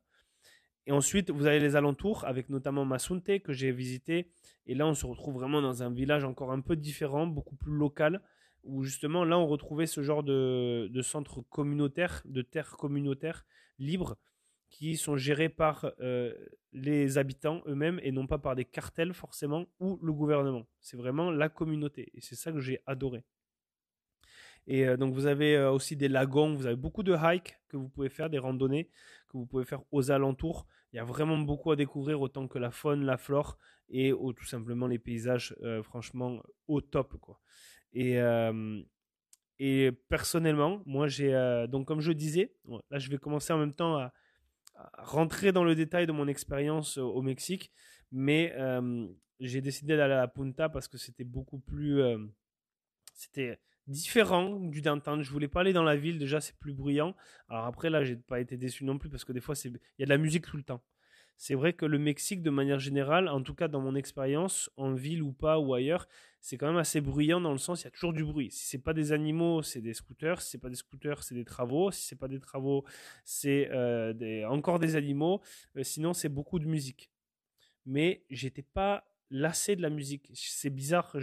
Et ensuite, vous avez les alentours, avec notamment Masunte, que j'ai visité. Et là, on se retrouve vraiment dans un village encore un peu différent, beaucoup plus local, où justement là on retrouvait ce genre de, de centres communautaires, de terres communautaires libres qui sont gérés par euh, les habitants eux-mêmes et non pas par des cartels forcément ou le gouvernement. C'est vraiment la communauté et c'est ça que j'ai adoré. Et euh, donc vous avez euh, aussi des lagons, vous avez beaucoup de hikes que vous pouvez faire, des randonnées que vous pouvez faire aux alentours. Il y a vraiment beaucoup à découvrir autant que la faune, la flore et tout simplement les paysages franchement au top quoi. Et, euh, et personnellement, moi, j'ai. Euh, donc, comme je disais, là, je vais commencer en même temps à, rentrer dans le détail de mon expérience au Mexique. Mais euh, j'ai décidé d'aller à la Punta parce que c'était beaucoup plus. c'était différent du downtown. Je voulais pas aller dans la ville, déjà, c'est plus bruyant. Alors, après, là, j'ai pas été déçu non plus parce que des fois, il y a de la musique tout le temps c'est vrai que le Mexique, de manière générale, en tout cas dans mon expérience, en ville ou pas ou ailleurs, c'est quand même assez bruyant dans le sens il y a toujours du bruit. Si c'est pas des animaux, c'est des scooters. Si c'est pas des scooters, c'est des travaux. Si c'est pas des travaux, c'est euh, encore des animaux. Euh, sinon, c'est beaucoup de musique. Mais j'étais pas lassé de la musique. C'est bizarre.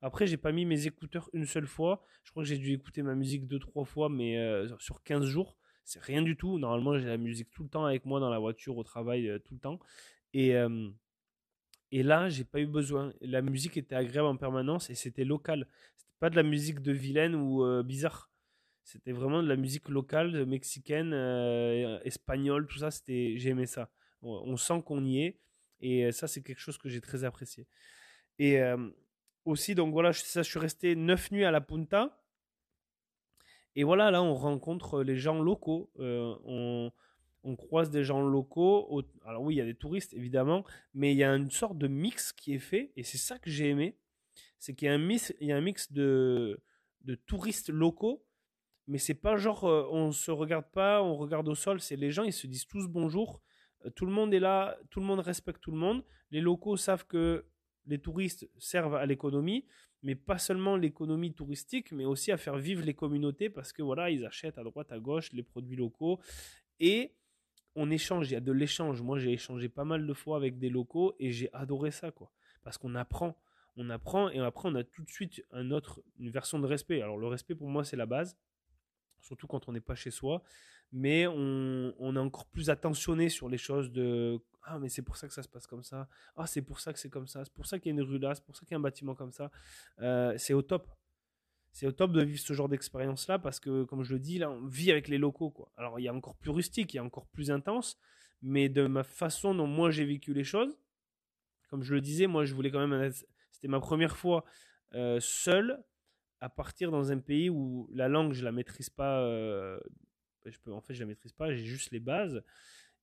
Après, j'ai pas mis mes écouteurs une seule fois. Je crois que j'ai dû écouter ma musique deux trois fois, mais euh, sur 15 jours c'est rien du tout. Normalement, j'ai la musique tout le temps avec moi dans la voiture, au travail, euh, tout le temps. Et, euh, et là, j'ai pas eu besoin. La musique était agréable en permanence et c'était local. C'était pas de la musique de vilaine ou euh, bizarre. C'était vraiment de la musique locale, mexicaine, espagnole, tout ça. C'était, j'ai aimé ça. On, sent qu'on y est et ça, c'est quelque chose que j'ai très apprécié. Et aussi, donc voilà, ça, je suis resté neuf nuits à la Punta. Et voilà, là, on rencontre les gens locaux. On, croise des gens locaux. Alors oui, il y a des touristes, évidemment, mais il y a une sorte de mix qui est fait, et c'est ça que j'ai aimé. C'est qu'il y a un mix, il y a un mix de, de touristes locaux, mais c'est pas genre euh, on se regarde pas, on regarde au sol. C'est les gens, ils se disent tous bonjour. Tout le monde est là, tout le monde respecte tout le monde. Les locaux savent que les touristes servent à l'économie mais pas seulement l'économie touristique, mais aussi à faire vivre les communautés parce que voilà, ils achètent à droite, à gauche les produits locaux et on échange, il y a de l'échange. Moi, j'ai échangé pas mal de fois avec des locaux et j'ai adoré ça, quoi. Parce qu'on apprend, on apprend et après on a tout de suite un autre, une version de respect. Alors le respect pour moi c'est la base, surtout quand on n'est pas chez soi, mais on, est encore plus attentionné sur les choses de ah, mais c'est pour ça que ça se passe comme ça. Ah, c'est pour ça que c'est comme ça. C'est pour ça qu'il y a une rue là. C'est pour ça qu'il y a un bâtiment comme ça. Euh, c'est au top. C'est au top de vivre ce genre d'expérience-là parce que, comme je le dis, là, on vit avec les locaux. Quoi. Alors, il y a encore plus rustique, il y a encore plus intense. Mais de ma façon dont moi j'ai vécu les choses, comme je le disais, moi je voulais quand même. C'était ma première fois euh, seul à partir dans un pays où la langue je la maîtrise pas. Euh, je peux, en fait, je la maîtrise pas. J'ai juste les bases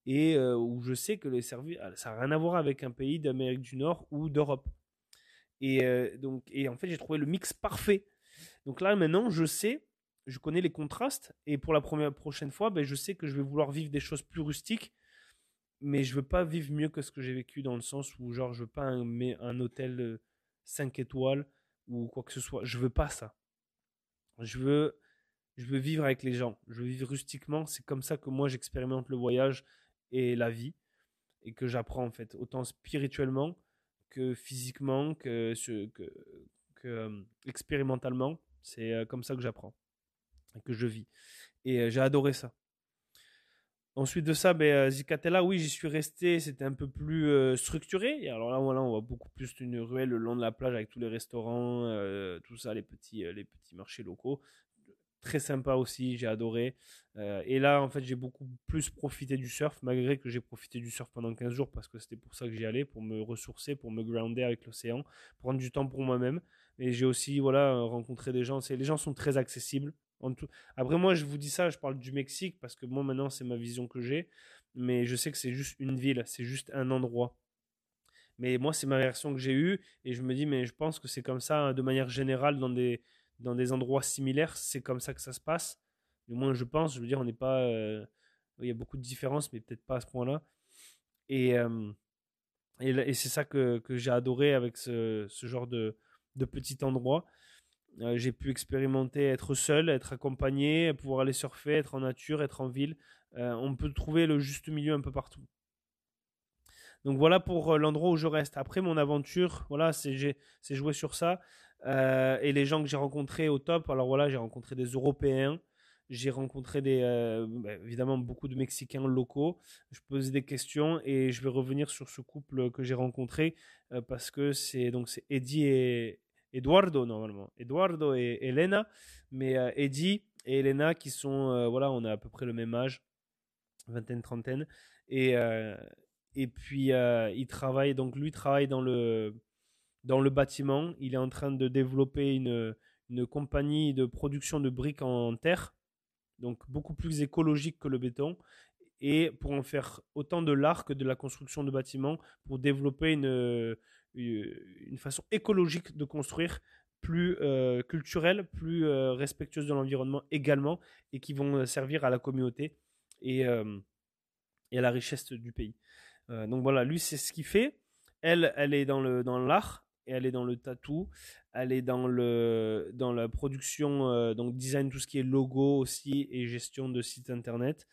et euh, où je sais que les services, ah, ça n'a rien à voir avec un pays d'Amérique du Nord ou d'Europe. Et euh, donc, et en fait, j'ai trouvé le mix parfait. Donc là, maintenant, je sais, je connais les contrastes, et pour la première prochaine fois, ben, je sais que je vais vouloir vivre des choses plus rustiques, mais je veux pas vivre mieux que ce que j'ai vécu dans le sens où, genre, je veux pas un, un hôtel 5 euh, étoiles ou quoi que ce soit. Je veux pas ça. Je veux, je veux vivre avec les gens. Je veux vivre rustiquement. C'est comme ça que moi j'expérimente le voyage et la vie et que j'apprends en fait autant spirituellement que physiquement que, que, expérimentalement. C'est comme ça que j'apprends et que je vis. Et j'ai adoré ça. Ensuite de ça ben, Zicatella oui j'y suis resté. C'était un peu plus structuré. Et alors là voilà on voit beaucoup plus une ruelle le long de la plage avec tous les restaurants tout ça les petits les petits marchés locaux très sympa aussi, j'ai adoré. Euh, et là, en fait, j'ai beaucoup plus profité du surf, malgré que j'ai profité du surf pendant 15 jours, parce que c'était pour ça que j'y allais, pour me ressourcer, pour me grounder avec l'océan, prendre du temps pour moi-même. Et j'ai aussi voilà, rencontré des gens. Les gens sont très accessibles. En tout... Après, moi, je vous dis ça, je parle du Mexique, parce que moi, maintenant, c'est ma vision que j'ai. Mais je sais que c'est juste une ville, c'est juste un endroit. Mais moi, c'est ma réaction que j'ai eue. Et je me dis, mais je pense que c'est comme ça, hein, de manière générale, dans des, dans des endroits similaires, c'est comme ça que ça se passe. Du moins, je pense. Je veux dire, on n'est pas. Euh, il y a beaucoup de différences, mais peut-être pas à ce point-là. Et, euh, et, c'est ça que, que j'ai adoré avec ce, ce genre de, de petit endroit. Euh, j'ai pu expérimenter être seul, être accompagné, pouvoir aller surfer, être en nature, être en ville. on peut trouver le juste milieu un peu partout. Donc voilà pour l'endroit où je reste. Après mon aventure, voilà, c'est joué sur ça. Euh, et les gens que j'ai rencontrés au top, alors voilà, j'ai rencontré des Européens, j'ai rencontré des, euh, bah, évidemment beaucoup de Mexicains locaux. Je posais des questions et je vais revenir sur ce couple que j'ai rencontré euh, parce que c'est donc c'est Eddie et Eduardo normalement, Eduardo et Elena, mais Eddie et Elena qui sont voilà, on a à peu près le même âge, vingtaine trentaine. Et et puis il travaille donc lui travaille dans le dans le bâtiment. Il est en train de développer une, une compagnie de production de briques en terre, donc beaucoup plus écologique que le béton, et pour en faire autant de l'art que de la construction de bâtiments, pour développer une, une façon écologique de construire, plus euh, culturelle, plus euh, respectueuse de l'environnement également, et qui vont servir à la communauté et, euh, et à la richesse du pays. donc voilà, lui c'est ce qu'il fait. Elle, elle est dans le dans l'art et elle est dans le tatou, elle est dans le dans la production euh, donc design tout ce qui est logo aussi et gestion de site internet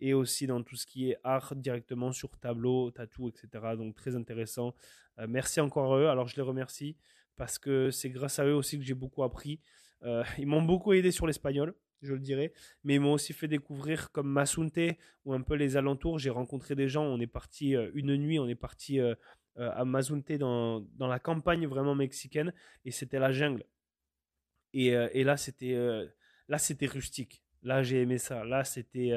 et aussi dans tout ce qui est art directement sur tableau, tatou, etc. Donc très intéressant. Euh, merci encore à eux. Alors je les remercie parce que c'est grâce à eux aussi que j'ai beaucoup appris. Euh, ils m'ont beaucoup aidé sur l'espagnol, je le dirais, mais ils m'ont aussi fait découvrir comme Masunte ou un peu les alentours. J'ai rencontré des gens. On est parti une nuit, on est parti à Mazunte dans, dans, la campagne vraiment mexicaine et c'était la jungle. Et, euh, et là c'était euh, là c'était rustique. Là j'ai aimé ça. Là c'était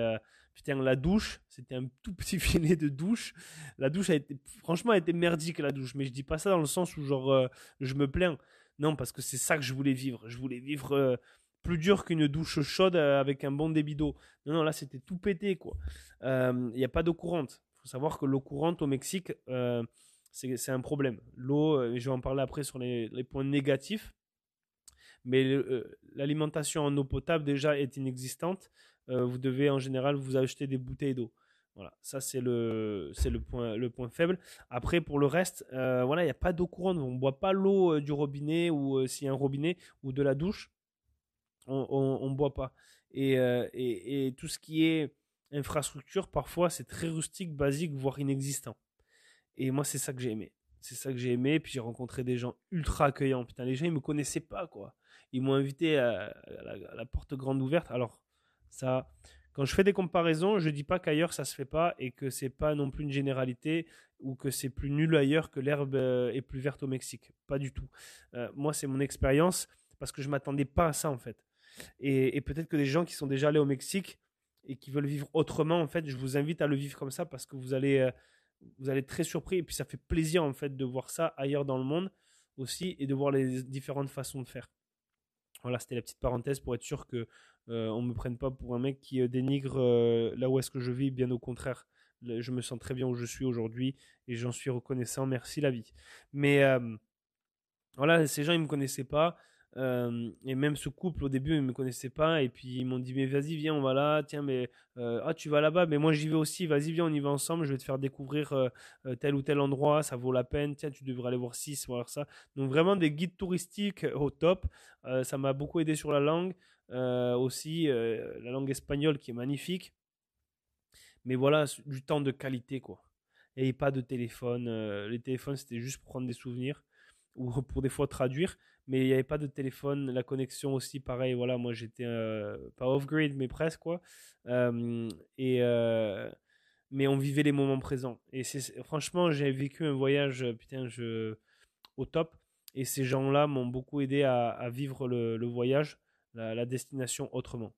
putain la douche, c'était un tout petit filet de douche. La douche a été franchement a été merdique la douche, mais je dis pas ça dans le sens où genre je me plains. Non, parce que c'est ça que je voulais vivre. Je voulais vivre plus dur qu'une douche chaude avec un bon débit d'eau. Non, non, là c'était tout pété quoi. Il n'y a pas d'eau courante. Il faut savoir que l'eau courante au Mexique, c'est un problème. L'eau, euh, je vais en parler après sur les, points négatifs, mais euh, l'alimentation en eau potable déjà est inexistante. Euh, vous devez en général vous acheter des bouteilles d'eau. Voilà, ça c'est le c'est le point le point faible. Après pour le reste, voilà, il n'y a pas d'eau courante. On ne boit pas l'eau du robinet ou s'il y a un robinet ou de la douche, on ne boit pas. Et, et, et tout ce qui est infrastructure, parfois c'est très rustique, basique, voire inexistant. Et moi, c'est ça que j'ai aimé. C'est ça que j'ai aimé. Puis j'ai rencontré des gens ultra accueillants. Putain, les gens, ils me connaissaient pas, quoi. Ils m'ont invité à, la, porte grande ouverte. Alors, ça, quand je fais des comparaisons, je dis pas qu'ailleurs ça se fait pas et que c'est pas non plus une généralité ou que c'est plus nul ailleurs que l'herbe euh, est plus verte au Mexique. Pas du tout. Euh, moi, c'est mon expérience parce que je m'attendais pas à ça, en fait. Et, peut-être que des gens qui sont déjà allés au Mexique et qui veulent vivre autrement, en fait, je vous invite à le vivre comme ça parce que vous allez euh, vous allez être très surpris et puis ça fait plaisir en fait de voir ça ailleurs dans le monde aussi et de voir les différentes façons de faire. Voilà, c'était la petite parenthèse pour être sûr que euh, on me prenne pas pour un mec qui euh, dénigre euh, là où est-ce que je vis, bien au contraire. je me sens très bien où je suis aujourd'hui et j'en suis reconnaissant, merci la vie. Mais voilà, ces gens ils me connaissaient pas, euh, et même ce couple au début ils me connaissaient pas et puis ils m'ont dit mais vas-y viens on va là tiens mais euh, ah tu vas là-bas mais moi j'y vais aussi vas-y viens on y va ensemble je vais te faire découvrir euh, tel ou tel endroit ça vaut la peine tiens tu devrais aller voir ci voir ça. Donc vraiment des guides touristiques au top. Ça m'a beaucoup aidé sur la langue aussi la langue espagnole qui est magnifique. Mais voilà du temps de qualité quoi. Et pas de téléphone les téléphones c'était juste pour prendre des souvenirs ou pour des fois traduire mais il n'y avait pas de téléphone. La connexion aussi, pareil. Voilà, moi j'étais euh, pas off-grid, mais presque quoi. Et euh, mais on vivait les moments présents. Et franchement, j'ai vécu un voyage, putain, au top. Et ces gens-là m'ont beaucoup aidé à, vivre le, voyage la, destination autrement.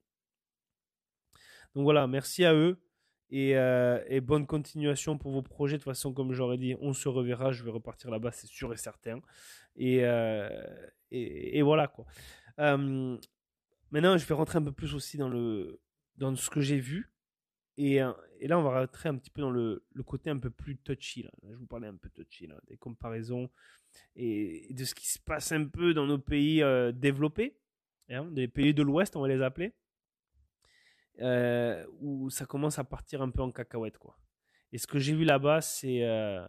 Donc voilà, merci à eux et, et, bonne continuation pour vos projets. De toute façon, comme j'aurais dit, on se reverra. Je vais repartir là-bas, c'est sûr et certain. Et, et, voilà quoi. maintenant, je vais rentrer un peu plus aussi dans, le, dans ce que j'ai vu. Et, là, on va rentrer un petit peu dans le, le côté un peu plus touchy. Là. je vous parlais un peu touchy, des comparaisons et, de ce qui se passe un peu dans nos pays euh, développés, hein, des pays de l'Ouest, on va les appeler, euh, où ça commence à partir un peu en cacahuète. Quoi. Et ce que j'ai vu là-bas, c'est. Euh,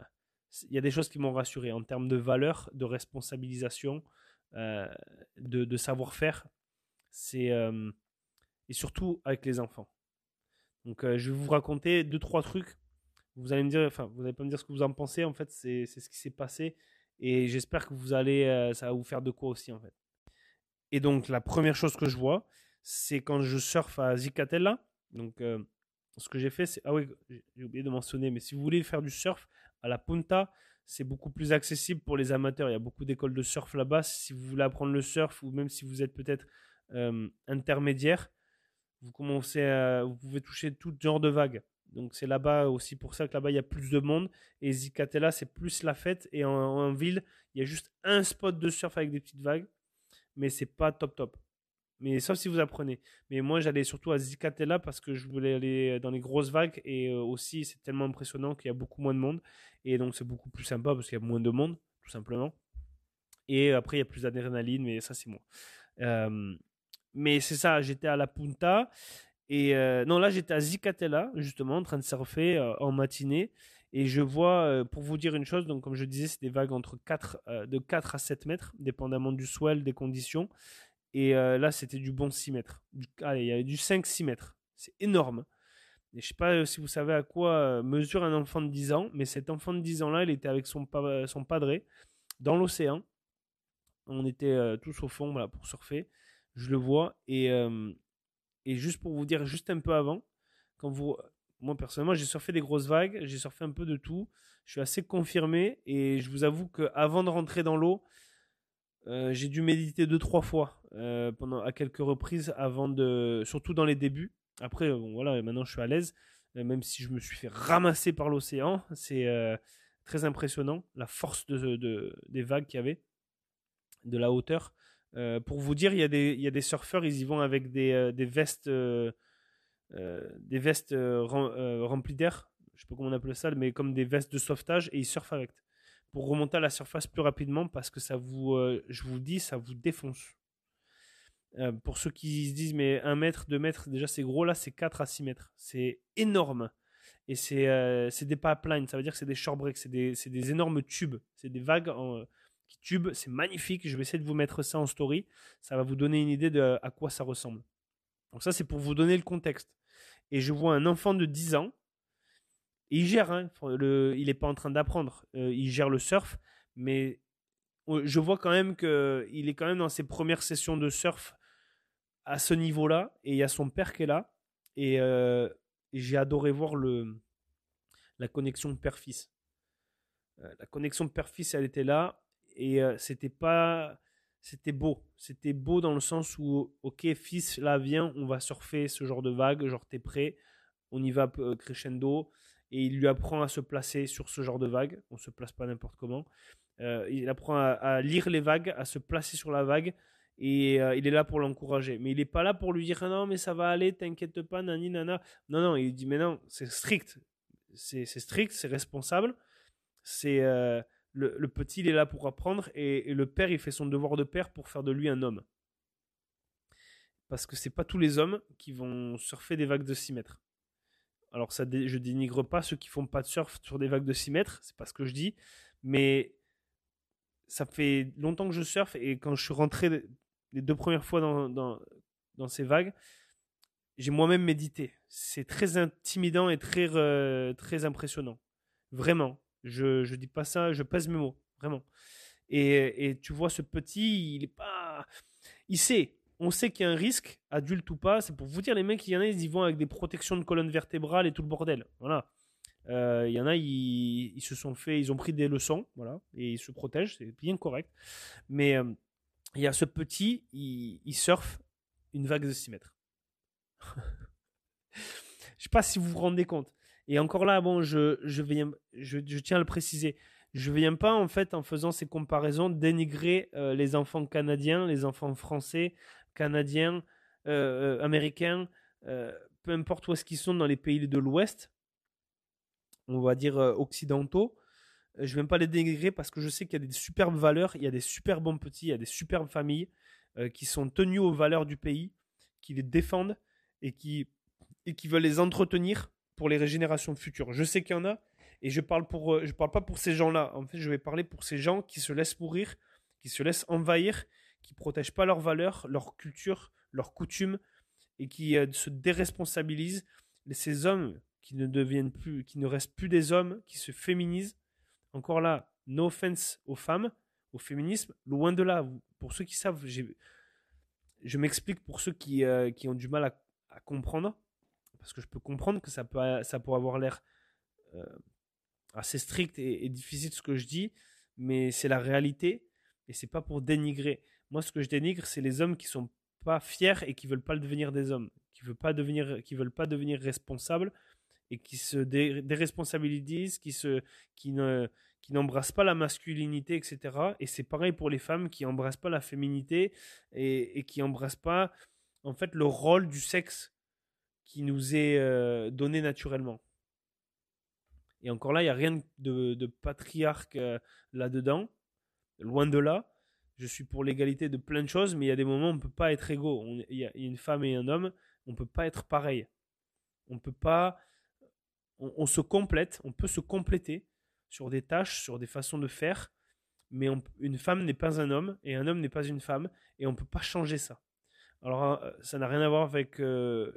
il y a des choses qui m'ont rassuré en termes de valeur, de responsabilisation, de, de savoir-faire. C'est. et surtout avec les enfants. Donc, je vais vous raconter deux, trois trucs. Vous allez me dire, enfin, vous n'allez pas me dire ce que vous en pensez. En fait, c'est ce qui s'est passé. Et j'espère que vous allez, euh, ça va vous faire de quoi aussi, en fait. Et donc, la première chose que je vois, c'est quand je surfe à Zicatella. Donc, euh, ce que j'ai fait, c'est. Ah oui, j'ai oublié de mentionner, mais si vous voulez faire du surf à la Punta, c'est beaucoup plus accessible pour les amateurs. Il y a beaucoup d'écoles de surf là-bas. Si vous voulez apprendre le surf, ou même si vous êtes peut-être euh, intermédiaire, vous, commencez vous pouvez toucher tout genre de vagues. Donc c'est là-bas aussi pour ça que là-bas il y a plus de monde. Et Zicatella c'est plus la fête. Et en, ville il y a juste un spot de surf avec des petites vagues. Mais c'est pas top top. Mais sauf si vous apprenez. Mais moi j'allais surtout à Zicatella parce que je voulais aller dans les grosses vagues. Et euh, aussi c'est tellement impressionnant qu'il y a beaucoup moins de monde. Et donc c'est beaucoup plus sympa parce qu'il y a moins de monde tout simplement. Et après il y a plus d'adrénaline. Mais ça c'est moi. Euh, mais c'est ça, j'étais à la Punta et euh, non, là, j'étais à Zicatella, justement, en train de surfer euh, en matinée. Et je vois, euh, pour vous dire une chose, donc comme je disais, c'est des vagues entre 4, de 4 à 7 mètres, dépendamment du swell, des conditions. Et là, c'était du bon 6 mètres. allez, il y avait du 5-6 mètres. C'est énorme. Je sais pas si vous savez à quoi mesure un enfant de 10 ans, mais cet enfant de 10 ans-là, il était avec son, son padré dans l'océan. On était tous au fond voilà, pour surfer. Je le vois. Et, et juste pour vous dire, juste un peu avant, quand vous, moi personnellement, j'ai surfé des grosses vagues, j'ai surfé un peu de tout. Je suis assez confirmé et je vous avoue qu'avant de rentrer dans l'eau, euh, j'ai dû méditer deux trois fois euh, pendant à quelques reprises avant de, surtout dans les débuts. Après, bon, voilà, maintenant je suis à l'aise, euh, même si je me suis fait ramasser par l'océan, c'est très impressionnant la force de, de des vagues qu'il y avait, de la hauteur. Pour vous dire, il y, a des, il y a des surfeurs, ils y vont avec des, des vestes, des vestes remplies d'air. Je sais pas comment on appelle ça, mais comme des vestes de sauvetage et ils surfent avec pour remonter à la surface plus rapidement parce que ça vous, je vous dis, ça vous défonce. pour ceux qui se disent, mais 1 mètre, 2 mètres, déjà c'est gros, là c'est 4 à 6 mètres. C'est énorme. Et c'est c'est des pipelines, ça veut dire que c'est des short breaks, c'est des, des, énormes tubes, c'est des vagues en, tube. C'est magnifique. Je vais essayer de vous mettre ça en story. Ça va vous donner une idée de à quoi ça ressemble. Donc ça, c'est pour vous donner le contexte. Et je vois un enfant de 10 ans. Il gère. Hein, il n'est pas en train d'apprendre. Euh, il gère le surf. Mais euh, je vois quand même qu'il est quand même dans ses premières sessions de surf à ce niveau-là. Et il y a son père qui est là. Et, euh, j'ai adoré voir la connexion père-fils. la connexion père-fils, elle était là et c'était pas c'était beau c'était beau dans le sens où ok fils là viens on va surfer ce genre de vague genre t'es prêt on y va crescendo et il lui apprend à se placer sur ce genre de vague. On se place pas n'importe comment. Il apprend à, lire les vagues à se placer sur la vague et il est là pour l'encourager. Mais il est pas là pour lui dire ah non mais ça va aller t'inquiète pas nani nana non non il dit mais non c'est strict. C'est strict c'est responsable. C'est le, petit, il est là pour apprendre et, le père, il fait son devoir de père pour faire de lui un homme. Parce que c'est pas tous les hommes qui vont surfer des vagues de 6 mètres. Alors, ça, je dénigre pas ceux qui font pas de surf sur des vagues de 6 mètres, c'est pas ce que je dis, mais ça fait longtemps que je surfe et quand je suis rentré les deux premières fois dans, dans, ces vagues, j'ai moi-même médité. C'est très intimidant et très, très impressionnant. Vraiment. Je, je dis pas ça, je pèse mes mots, vraiment. Et, et tu vois, ce petit, il est pas. Il sait. On sait qu'il y a un risque, adulte ou pas. C'est pour vous dire, les mecs, il y en a, ils y vont avec des protections de colonne vertébrale et tout le bordel. Voilà. Euh, il y en a, ils, se sont fait, ils ont pris des leçons, voilà, et ils se protègent, c'est bien correct. Mais euh, il y a ce petit, il, il surfe une vague de 6 mètres. je sais pas si vous vous rendez compte. Et encore là, bon, je, viens, je, tiens à le préciser. Je viens pas, en fait, en faisant ces comparaisons, dénigrer euh, les enfants canadiens, les enfants français, canadiens, euh, euh, américains, peu importe où est-ce qu'ils sont dans les pays de l'Ouest, on va dire occidentaux. Je viens pas les dénigrer parce que je sais qu'il y a des superbes valeurs, il y a des super bons petits, il y a des superbes familles qui sont tenues aux valeurs du pays, qui les défendent et qui, et qui veulent les entretenir pour les régénérations futures. Je sais qu'il y en a, et je parle pour, euh, je parle pas pour ces gens-là. En fait, je vais parler pour ces gens qui se laissent mourir, qui se laissent envahir, qui protègent pas leurs valeurs, leur culture, leurs coutumes, et qui euh, se déresponsabilisent. Ces hommes qui ne deviennent plus, qui ne restent plus des hommes, qui se féminisent. Encore là, no offense aux femmes, au féminisme, loin de là. Pour ceux qui savent, je m'explique pour ceux qui, euh, qui ont du mal à, comprendre parce que je peux comprendre que ça, peut, ça pourrait avoir l'air euh, assez strict et, difficile ce que je dis, mais c'est la réalité et c'est pas pour dénigrer. Moi, ce que je dénigre, c'est les hommes qui sont pas fiers et qui veulent pas devenir des hommes, qui veulent pas devenir, qui veulent pas devenir responsables et qui se déresponsabilisent, qui qui ne, qui n'embrassent pas la masculinité, etc. Et c'est pareil pour les femmes qui embrassent pas la féminité et, qui embrassent pas en fait le rôle du sexe qui nous est euh, donné naturellement. Et encore là, il n'y a rien de, de patriarque euh, là-dedans. Loin de là. Je suis pour l'égalité de plein de choses, mais il y a des moments où on ne peut pas être égaux. Il y, a une femme et un homme, on ne peut pas être pareil. On peut pas. On, se complète, on peut se compléter sur des tâches, sur des façons de faire, mais une femme n'est pas un homme et un homme n'est pas une femme, et on ne peut pas changer ça. Alors, euh, ça n'a rien à voir avec euh,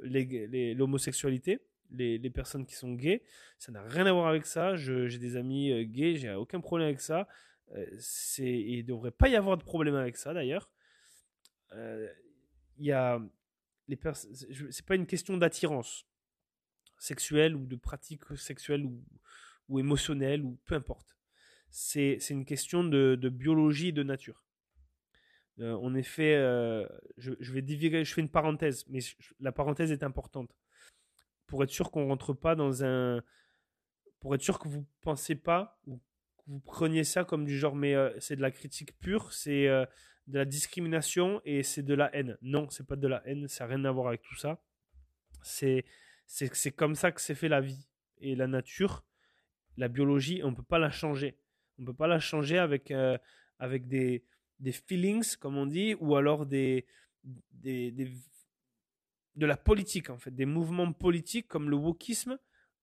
l'homosexualité, les, les, personnes qui sont gays. Ça n'a rien à voir avec ça. J'ai des amis euh, gays, j'ai aucun problème avec ça. C'est il ne devrait pas y avoir de problème avec ça d'ailleurs. Il y a les pas une question d'attirance sexuelle ou de pratique sexuelle ou, émotionnelle ou peu importe. C'est une question de, biologie et de nature. Euh, en effet, euh, je, vais divulguer, je fais une parenthèse, mais la parenthèse est importante. Pour être sûr qu'on rentre pas dans un. Pour être sûr que vous pensez pas, ou vous preniez ça comme du genre, mais euh, c'est de la critique pure, c'est de la discrimination et c'est de la haine. Non, c'est pas de la haine, ça n'a rien à voir avec tout ça. C'est, c'est, comme ça que s'est fait la vie et la nature, la biologie, on ne peut pas la changer. On ne peut pas la changer avec, avec des, des feelings, comme on dit, ou alors des, des, de la politique, en fait, des mouvements politiques comme le wokisme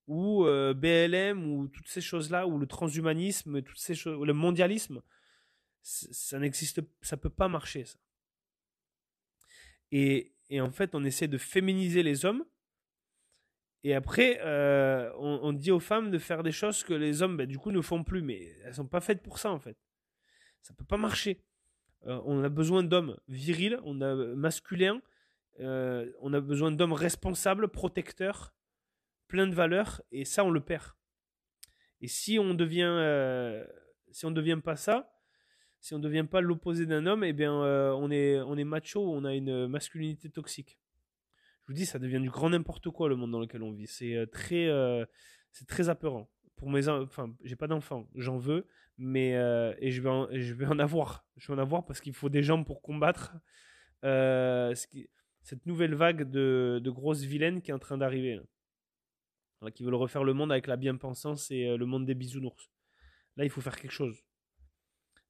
ou euh, BLM ou toutes ces choses-là, ou le transhumanisme, toutes ces choses, le mondialisme, ça n'existe, ça peut pas marcher. Et, et, en fait, on essaie de féminiser les hommes. Et après, euh, on, dit aux femmes de faire des choses que les hommes, bah, du coup, ne font plus. Mais elles sont pas faites pour ça, en fait. Ça peut pas marcher. Euh, on a besoin d'hommes virils, on a masculins, on a besoin d'hommes responsables, protecteurs, plein de valeurs, et ça on le perd. Et si on devient, euh, si on devient pas ça, si on devient pas l'opposé d'un homme, eh bien on est, on est macho, on a une masculinité toxique. Je vous dis, ça devient du grand n'importe quoi le monde dans lequel on vit. C'est très, c'est très apeurant. Pour mes, enfin, j'ai pas d'enfants, j'en veux, mais euh, et je vais en, je vais en avoir je vais en avoir parce qu'il faut des gens pour combattre euh, cette nouvelle vague de, de, grosses vilaines qui est en train d'arriver qui veulent refaire le monde avec la bien-pensance et euh, le monde des bisounours là il faut faire quelque chose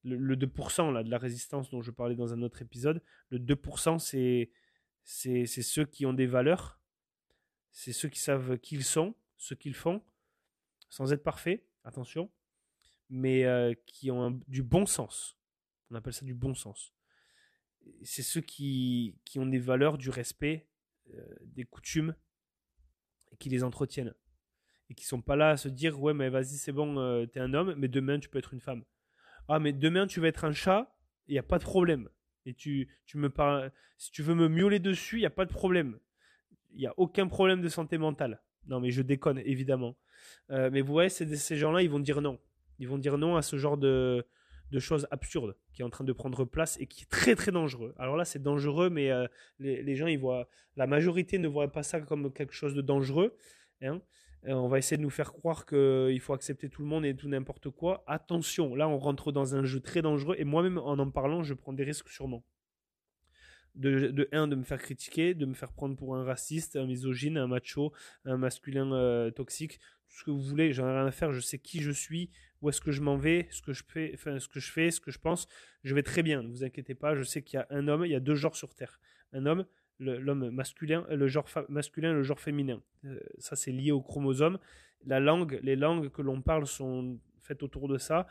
le, 2% là, de la résistance dont je parlais dans un autre épisode le 2% c'est c'est ceux qui ont des valeurs c'est ceux qui savent qui ils sont ce qu'ils font sans être parfaits attention mais euh, qui ont du bon sens. On appelle ça du bon sens. C'est ceux qui, qui, ont des valeurs, du respect, euh, des coutumes, et qui les entretiennent. Et qui sont pas là à se dire ouais mais vas-y c'est bon, euh, t'es un homme, mais demain tu peux être une femme. Ah mais demain tu vas être un chat, il n'y a pas de problème. Et tu, tu me parles, si tu veux me miauler dessus, il n'y a pas de problème. Il n'y a aucun problème de santé mentale. Non mais je déconne évidemment. mais vous voyez, ces gens-là, ils vont dire non. Ils vont dire non à ce genre de, de choses absurdes qui est en train de prendre place et qui est très très dangereux. Alors là, c'est dangereux, mais euh, les, gens, ils voient, la majorité ne voit pas ça comme quelque chose de dangereux. Hein. Euh, on va essayer de nous faire croire qu'il faut accepter tout le monde et tout n'importe quoi. Attention, là, on rentre dans un jeu très dangereux et moi-même, en en parlant, je prends des risques sûrement. De, de, de me faire critiquer, de me faire prendre pour un raciste, un misogyne, un macho, un masculin euh, toxique, tout ce que vous voulez, j'en ai rien à faire, je sais qui je suis, où est-ce que je m'en vais, ce que je fais, ce que je pense, je vais très bien, ne vous inquiétez pas, je sais qu'il y a un homme, il y a deux genres sur Terre. Un homme, l'homme masculin, le genre masculin, le genre féminin. Euh, ça, c'est lié au chromosome. La langue, les langues que l'on parle sont faites autour de ça.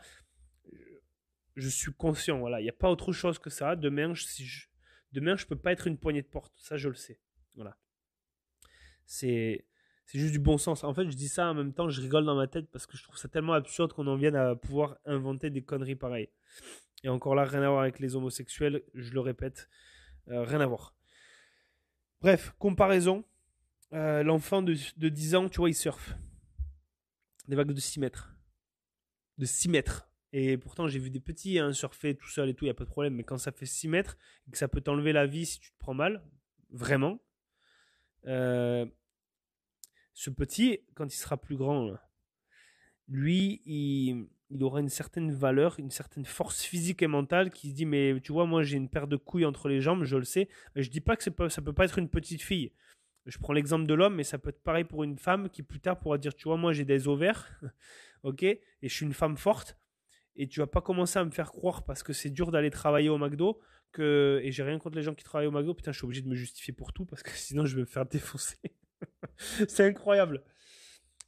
Je suis conscient, voilà, il n'y a pas autre chose que ça. Demain, si je, Demain, je peux pas être une poignée de porte. Ça, je le sais. Voilà. C'est c'est juste du bon sens. En fait, je dis ça en même temps, je rigole dans ma tête parce que je trouve ça tellement absurde qu'on en vienne à pouvoir inventer des conneries pareilles. Et encore là, rien à voir avec les homosexuels, je le répète, euh, rien à voir. Bref, comparaison. Euh, l'enfant de, de 10 ans, tu vois, il surfe. Des vagues de 6 mètres. De 6 mètres. Et pourtant, j'ai vu des petits hein, surfer tout seul et tout, il n'y a pas de problème. Mais quand ça fait 6 mètres et que ça peut t'enlever la vie si tu te prends mal, vraiment, euh, ce petit, quand il sera plus grand, lui, il, aura une certaine valeur, une certaine force physique et mentale qui se dit Mais tu vois, moi j'ai une paire de couilles entre les jambes, je le sais. Je dis pas que pas, ça peut pas être une petite fille. Je prends l'exemple de l'homme, mais ça peut être pareil pour une femme qui plus tard pourra dire Tu vois, moi j'ai des ovaires, ok, et je suis une femme forte et tu vas pas commencer à me faire croire parce que c'est dur d'aller travailler au McDo que et j'ai rien contre les gens qui travaillent au McDo putain je suis obligé de me justifier pour tout parce que sinon je vais me faire défoncer c'est incroyable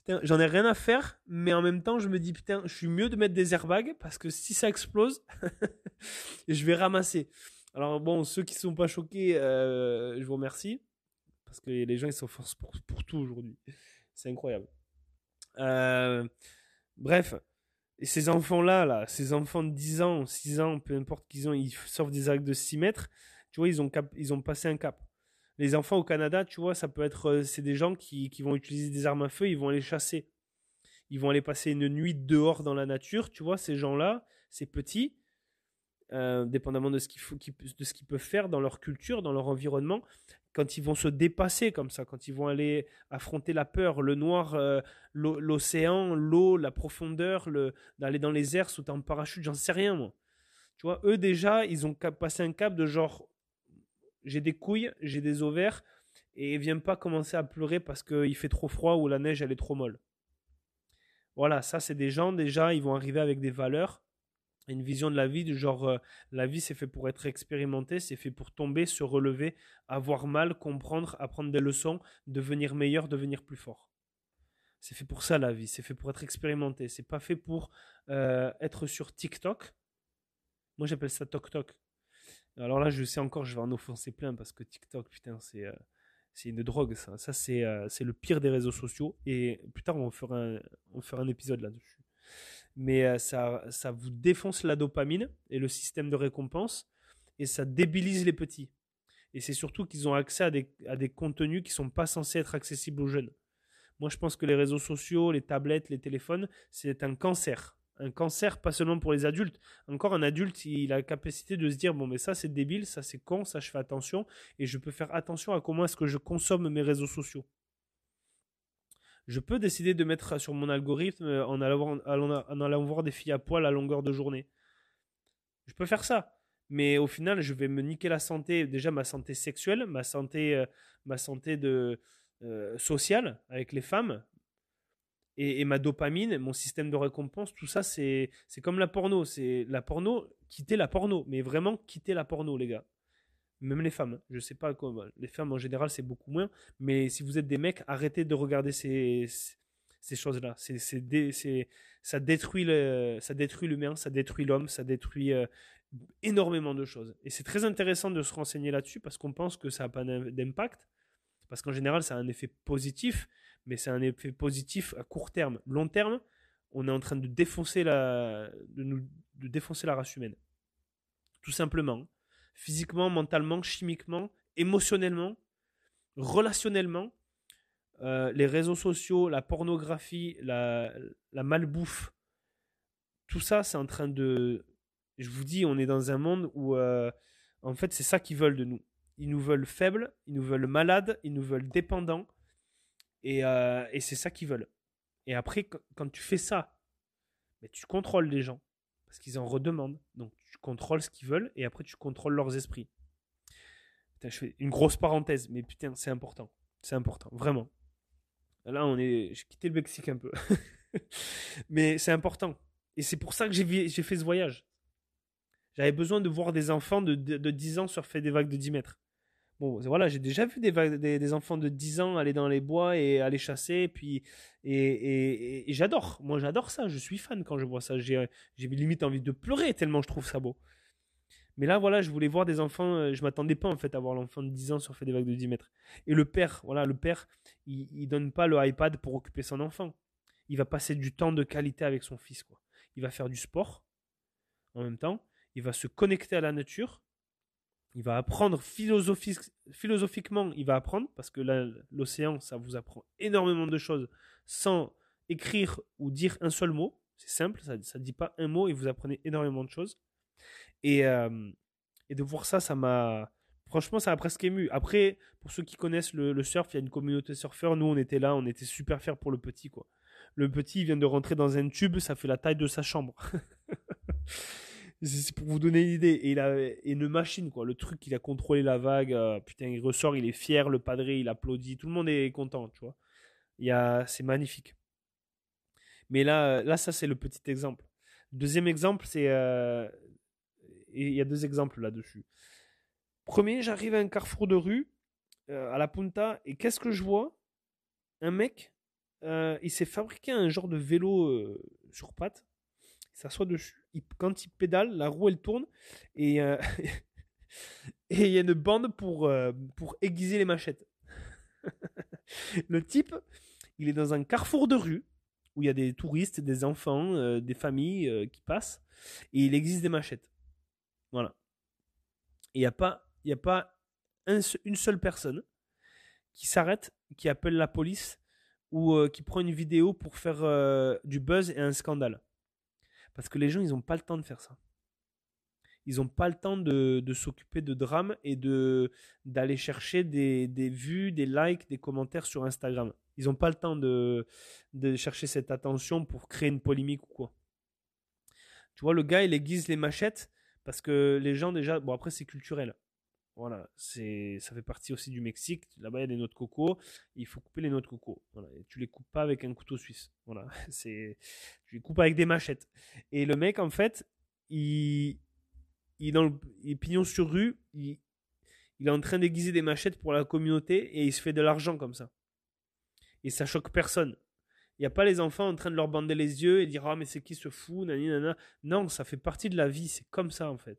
j'en ai rien à faire mais en même temps je me dis putain je suis mieux de mettre des airbags parce que si ça explose je vais ramasser. Alors bon ceux qui sont pas choqués euh, je vous remercie parce que les gens ils s'enfoncent pour, pour tout aujourd'hui. C'est incroyable. Euh, bref ces enfants-là, là, ces enfants de 10 ans, 6 ans, peu importe qu'ils ont, ils sortent des actes de 6 mètres, tu vois, ils ont, ils ont passé un cap. Les enfants au Canada, tu vois, ça peut être, euh, c'est des gens qui, qui vont utiliser des armes à feu, ils vont aller chasser. Ils vont aller passer une nuit dehors dans la nature, tu vois, ces gens-là, ces petits, euh, dépendamment de ce qu'ils peuvent faire dans leur culture, dans leur environnement, quand ils vont se dépasser comme ça, quand ils vont aller affronter la peur, le noir, euh, l'océan, l'eau, la profondeur, d'aller dans les airs, sauter en parachute, j'en sais rien moi. Tu vois, eux déjà, ils ont passé un cap de genre, j'ai des couilles, j'ai des ovaires, et viens pas commencer à pleurer parce qu'il fait trop froid ou la neige elle est trop molle. Voilà, ça c'est des gens déjà, ils vont arriver avec des valeurs une vision de la vie du genre euh, la vie c'est fait pour être expérimenté, c'est fait pour tomber, se relever, avoir mal, comprendre, apprendre des leçons, devenir meilleur, devenir plus fort. C'est fait pour ça la vie, c'est fait pour être expérimenté, c'est pas fait pour euh, être sur TikTok. Moi j'appelle ça Tok Tok. Alors là je sais encore, je vais en offenser plein parce que TikTok putain c'est euh, une drogue ça. Ça c'est c'est le pire des réseaux sociaux et plus tard on fera un, fera un épisode là-dessus mais euh, ça, vous défonce la dopamine et le système de récompense et ça débilise les petits. Et c'est surtout qu'ils ont accès à des, contenus qui sont pas censés être accessibles aux jeunes. Moi, je pense que les réseaux sociaux, les tablettes, les téléphones, c'est un cancer. Un cancer, pas seulement pour les adultes. Encore un adulte, il a la capacité de se dire bon, mais ça c'est débile, ça c'est con, ça je fais attention, et je peux faire attention à comment est-ce que je consomme mes réseaux sociaux je peux décider de mettre sur mon algorithme euh, en allant, voir des filles à poil à longueur de journée. Je peux faire ça. Mais au final, je vais me niquer la santé, déjà ma santé sexuelle, ma santé, euh, ma santé de, euh, sociale avec les femmes, et, ma dopamine, mon système de récompense, tout ça, c'est comme la porno. C'est la porno, quitter la porno, mais vraiment quitter la porno, les gars même les femmes. Hein. Je sais pas comment. Les femmes en général, c'est beaucoup moins. Mais si vous êtes des mecs, arrêtez de regarder ces, ces choses-là. C'est, ça détruit le, ça détruit l'humain, ça détruit l'homme, ça détruit euh, énormément de choses. Et c'est très intéressant de se renseigner là-dessus parce qu'on pense que ça n'a pas d'impact. Parce qu'en général, ça a un effet positif, mais c'est un effet positif à court terme. Long terme, on est en train de défoncer la, de nous, de défoncer la race humaine. Tout simplement physiquement, mentalement, chimiquement, émotionnellement, relationnellement. Euh, les réseaux sociaux, la pornographie, la, malbouffe, tout ça, c'est en train de Je vous dis, on est dans un monde où, euh, en fait, c'est ça qu'ils veulent de nous. Ils nous veulent faibles, ils nous veulent malades, ils nous veulent dépendants. Et, euh, c'est ça qu'ils veulent. Et après, quand tu fais ça, tu contrôles les gens. Parce qu'ils en redemandent. Donc tu contrôles ce qu'ils veulent et après tu contrôles leurs esprits. Putain, je fais une grosse parenthèse, mais putain, c'est important. C'est important, vraiment. Là, on est. J'ai quitté le Mexique un peu. mais c'est important. Et c'est pour ça que j'ai fait ce voyage. J'avais besoin de voir des enfants de, de, 10 ans surfer des vagues de 10 mètres. Bon, voilà, j'ai déjà vu des, des, enfants de 10 ans aller dans les bois et aller chasser. Et puis, et, et, j'adore. Moi, j'adore ça. Je suis fan quand je vois ça. J'ai limite envie de pleurer tellement je trouve ça beau. Mais là, voilà, je voulais voir des enfants. Euh, je m'attendais pas en fait à voir l'enfant de 10 ans surfer des vagues de 10 mètres. Et le père, voilà, le père, il, il donne pas le iPad pour occuper son enfant. Il va passer du temps de qualité avec son fils, quoi. Il va faire du sport en même temps il va se connecter à la nature, il va apprendre philosophiquement, il va apprendre, parce que l'océan, ça vous apprend énormément de choses sans écrire ou dire un seul mot. C'est simple, ça ne dit pas un mot et vous apprenez énormément de choses. Et, euh, de voir ça, ça m'a. Franchement, ça m'a presque ému. Après, pour ceux qui connaissent le, surf, il y a une communauté surfeur. Nous, on était là, on était super fiers pour le petit, quoi. Le petit, il vient de rentrer dans un tube, ça fait la taille de sa chambre. C'est pour vous donner une idée. Et il a une machine, quoi. Le truc, il a contrôlé la vague. Euh, putain, il ressort, il est fier. Le padré, il applaudit. Tout le monde est content, tu vois. C'est magnifique. Mais là, là, ça, c'est le petit exemple. Deuxième exemple, c'est. Euh, il y a deux exemples là-dessus. Premier, j'arrive à un carrefour de rue, euh, à la Punta, et qu'est-ce que je vois? Un mec, il s'est fabriqué un genre de vélo sur pattes il s'assoit dessus. Quand il pédale, la roue elle tourne et euh, et il y a une bande pour euh, pour aiguiser les machettes. le type, il est dans un carrefour de rue où il y a des touristes, des enfants, euh, des familles qui passent et il existe des machettes. Voilà. Et il n'y a pas il y a pas une seule personne qui s'arrête, qui appelle la police ou qui prend une vidéo pour faire du buzz et un scandale. Parce que les gens, ils n'ont pas le temps de faire ça. Ils n'ont pas le temps de, s'occuper de drames et d'aller chercher des, vues, des likes, des commentaires sur Instagram. Ils n'ont pas le temps de, de chercher cette attention pour créer une polémique ou quoi. Tu vois, le gars, il aiguise les machettes parce que les gens, déjà, bon, après, c'est culturel. Voilà, c'est, ça fait partie aussi du Mexique. Là-bas, il y a des noix de coco. Il faut couper les noix de coco. Voilà, et tu les coupes pas avec un couteau suisse. Voilà, c'est, tu les coupes avec des machettes. Et le mec, en fait, il, il le, pignon sur rue, il, il est en train d'aiguiser des machettes pour la communauté et il se fait de l'argent comme ça. Et ça choque personne. Il n'y a pas les enfants en train de leur bander les yeux et dire ah mais c'est qui ce fou nani, nana. Non, ça fait partie de la vie. C'est comme ça en fait.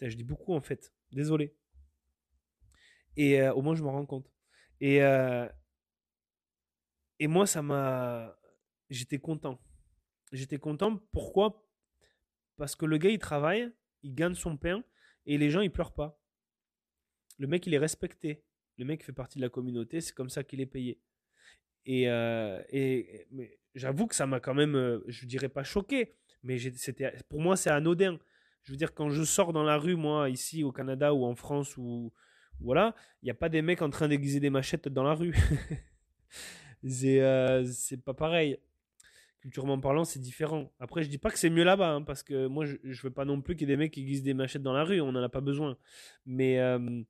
je dis beaucoup en fait. Désolé. Et euh, au moins, je me rends compte. Et, euh, et moi, ça m'a. J'étais content. J'étais content. Pourquoi? Parce que le gars, il travaille, il gagne son pain, et les gens, ils pleurent pas. Le mec, il est respecté. Le mec fait partie de la communauté, c'est comme ça qu'il est payé. Et, euh, j'avoue que ça m'a quand même, je dirais pas choqué, mais pour moi, c'est anodin. Je veux dire, quand je sors dans la rue, moi, ici au Canada ou en France, ou voilà, il n'y a pas des mecs en train d'aiguiser des machettes dans la rue. Euh, c'est pas pareil. Culturellement parlant, c'est différent. Après, je dis pas que c'est mieux là-bas, hein, parce que moi, je, je veux pas non plus qu'il y ait des mecs qui aiguisent des machettes dans la rue, on n'en a pas besoin. Mais, euh,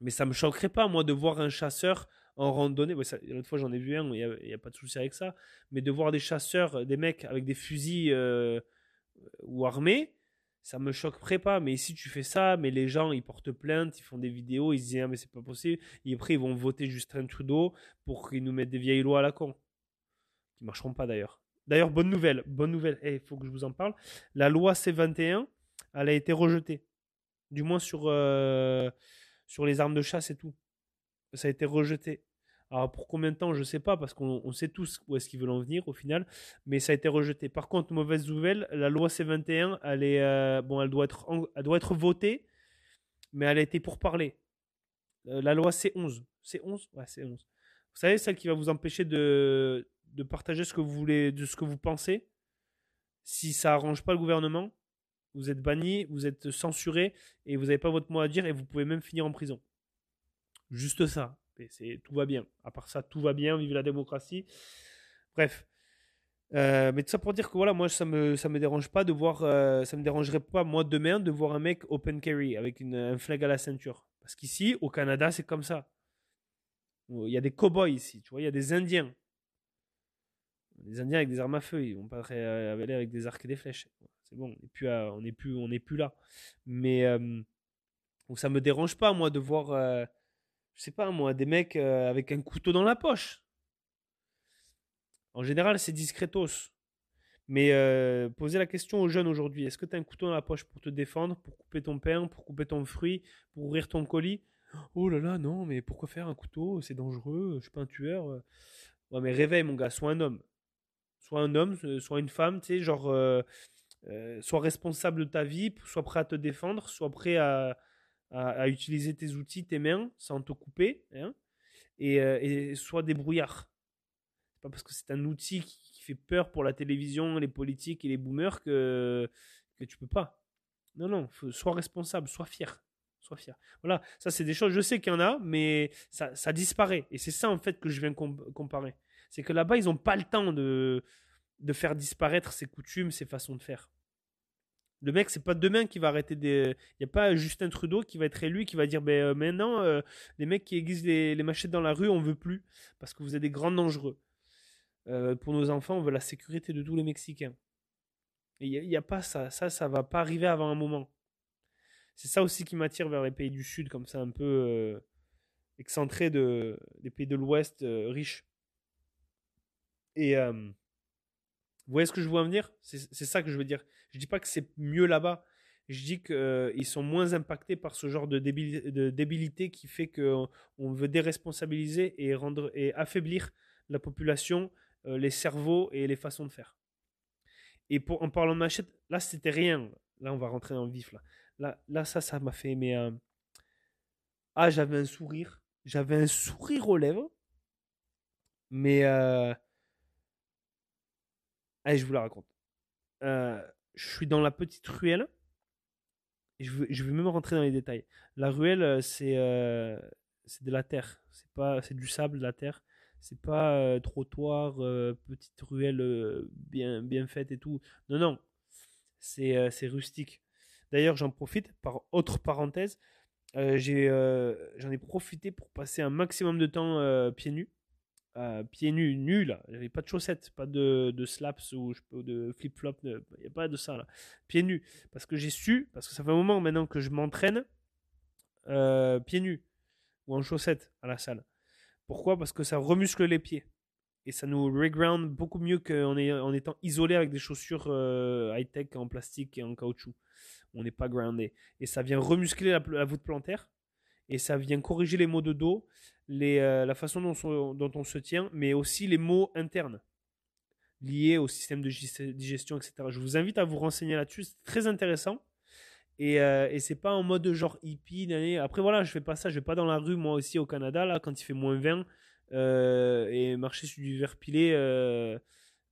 mais ça me choquerait pas, moi, de voir un chasseur en randonnée. L'autre fois, j'en ai vu un, il n'y a, pas de souci avec ça. Mais de voir des chasseurs, des mecs avec des fusils euh, ou armés, ça me choquerait pas. Mais si tu fais ça, mais les gens, ils portent plainte, ils font des vidéos, ils se disent, ah, mais c'est pas possible. Et après, ils vont voter Justin Trudeau pour qu'ils nous mettent des vieilles lois à la con. Qui marcheront pas d'ailleurs. D'ailleurs, bonne nouvelle, bonne nouvelle. Il eh, faut que je vous en parle. La loi C21, elle a été rejetée. Du moins sur, euh, sur les armes de chasse et tout. Ça a été rejeté. Alors pour combien de temps, je ne sais pas, parce qu'on sait tous où est-ce qu'ils veulent en venir au final, mais ça a été rejeté. Par contre, mauvaise nouvelle, la loi C21, elle est euh, bon, elle doit être, votée, mais elle a été pour parler. Euh, la loi C11, C11, ouais, C11. Vous savez celle qui va vous empêcher de, de partager ce que vous voulez, de ce que vous pensez, si ça arrange pas le gouvernement. vous êtes banni, vous êtes censuré et vous n'avez pas votre mot à dire et vous pouvez même finir en prison. Juste ça. Tout va bien. À part ça, tout va bien. Vive la démocratie. Bref. Euh, mais tout ça pour dire que voilà, moi ça me ça me dérange pas de voir, euh, ça me dérangerait pas moi demain de voir un mec open carry avec un flag à la ceinture. Parce qu'ici, au Canada, c'est comme ça. Il y a des cowboys ici, tu vois, il y a des Indiens. Les Indiens avec des armes à feu, ils vont pas aller avec des arcs et des flèches. C'est bon, on n'est plus, on plus, là. Mais euh, donc ça me dérange pas moi de voir, euh, je sais pas moi, des mecs euh, avec un couteau dans la poche. En général, c'est discretos. Mais euh, poser la question aux jeunes aujourd'hui, est-ce que tu as un couteau dans la poche pour te défendre, pour couper ton pain, pour couper ton fruit, pour ouvrir ton colis? Oh là là, non, mais pourquoi faire un couteau? C'est dangereux, je suis pas un tueur. Ouais, mais réveille mon gars, sois un homme soit un homme, euh, soit une femme, tu sais, genre, euh, euh, sois responsable de ta vie, sois prêt à te défendre, sois prêt à, à, utiliser tes outils, tes mains, sans te couper, hein, et, et sois débrouillard. C'est pas parce que c'est un outil qui, fait peur pour la télévision, les politiques et les boomers que, que tu peux pas. Non, non, sois responsable, sois fier. Sois fier. Voilà, ça c'est des choses, je sais qu'il y en a, mais ça, disparaît. Et c'est ça en fait que je viens comparer. C'est que là-bas, ils n'ont pas le temps de, de faire disparaître ses coutumes, ses façons de faire. Le mec, c'est pas demain qui va arrêter des. Il n'y a pas Justin Trudeau qui va être élu qui va dire ben, euh, maintenant, euh, les mecs qui aiguisent les, machettes dans la rue, on veut plus. Parce que vous êtes des grands dangereux. Euh, pour nos enfants, on veut la sécurité de tous les Mexicains. Il n'y a, a, pas ça. Ça, ça va pas arriver avant un moment. C'est ça aussi qui m'attire vers les pays du Sud, comme ça, un peu excentré de, des pays de l'Ouest riches. Et vous voyez ce que je veux en venir? C'est ça que je veux dire. Je dis pas que c'est mieux là-bas. Je dis qu'ils euh, sont moins impactés par ce genre de, débilité qui fait qu'on veut déresponsabiliser et, rendre, et affaiblir la population, euh, les cerveaux et les façons de faire. Et pour, en parlant de machette, là, c'était rien. Là, on va rentrer dans le vif. Là, là, là ça, ça m'a fait. Mais, ah, j'avais un sourire. J'avais un sourire aux lèvres. Mais Allez, je vous la raconte. Euh, je suis dans la petite ruelle. je, vais, même rentrer dans les détails. La ruelle, euh, c'est euh, c'est de la terre. C'est pas, c'est du sable, de la terre. C'est pas trottoir, petite ruelle bien, bien faite et tout. Non, non. C'est rustique. D'ailleurs, j'en profite, par autre parenthèse, j'en ai profité pour passer un maximum de temps pieds nus pieds nus, nul. Il n'y avait pas de chaussettes, pas de, de slaps ou de flip-flop. Il n'y a pas de ça là. Pieds nus. Parce que j'ai su, parce que ça fait un moment maintenant que je m'entraîne euh, pieds nus ou en chaussettes à la salle. Pourquoi? Parce que ça remuscle les pieds. Et ça nous reground beaucoup mieux qu'en en étant isolé avec des chaussures euh, high-tech en plastique et en caoutchouc. On n'est pas groundé. Et ça vient remuscler la voûte plantaire et ça vient corriger les maux de dos, les, euh, la façon dont, on se tient, mais aussi les maux internes liés au système de digestion, etc. Je vous invite à vous renseigner là-dessus, c'est très intéressant. Et, euh, et c'est pas en mode genre hippie. Après voilà, je fais pas ça, je vais pas dans la rue moi aussi au Canada là quand il fait moins 20 euh, et marcher sur du verre pilé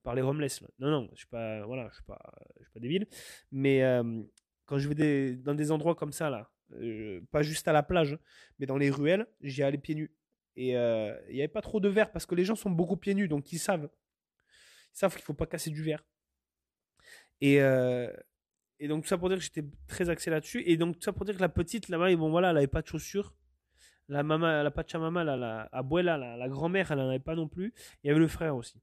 par les homeless. Non non, je suis pas voilà, je suis pas je suis pas débile, mais quand je vais dans des endroits comme ça là, euh, pas juste à la plage, mais dans les ruelles, j'y allais pieds nus. Et euh, il n'y avait pas trop de verre parce que les gens sont beaucoup pieds nus, donc ils savent. Ils savent qu'il faut pas casser du verre. Et, euh, et donc tout ça pour dire que j'étais très axé là-dessus. Et donc tout ça pour dire que la petite là-bas, bon voilà, elle avait pas de chaussures. La maman, la pachamama, la, la abuela, la, grand-mère, elle n'en avait pas non plus. Il y avait le frère aussi.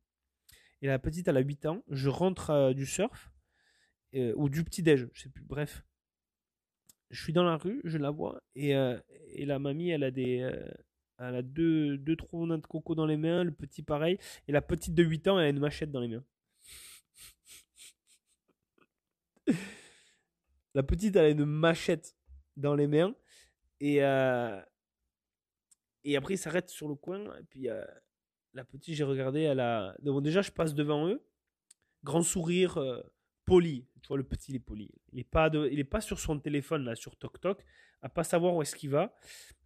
Et la petite, elle a 8 ans. Je rentre du surf ou du petit déj, je sais plus. Bref, je suis dans la rue, je la vois, et, euh, et la mamie, elle a des. Euh, elle a deux, deux de coco dans les mains, le petit pareil, et la petite de 8 ans, elle a une machette dans les mains. la petite, elle a une machette dans les mains, et, euh, et après, il s'arrête sur le coin, et puis la petite, j'ai regardé, elle a. Déjà, je passe devant eux, grand sourire poli. Tu vois, le petit, il est poli. Il n'est pas, pas sur son téléphone, là, sur TokTok, à pas savoir où est-ce qu'il va,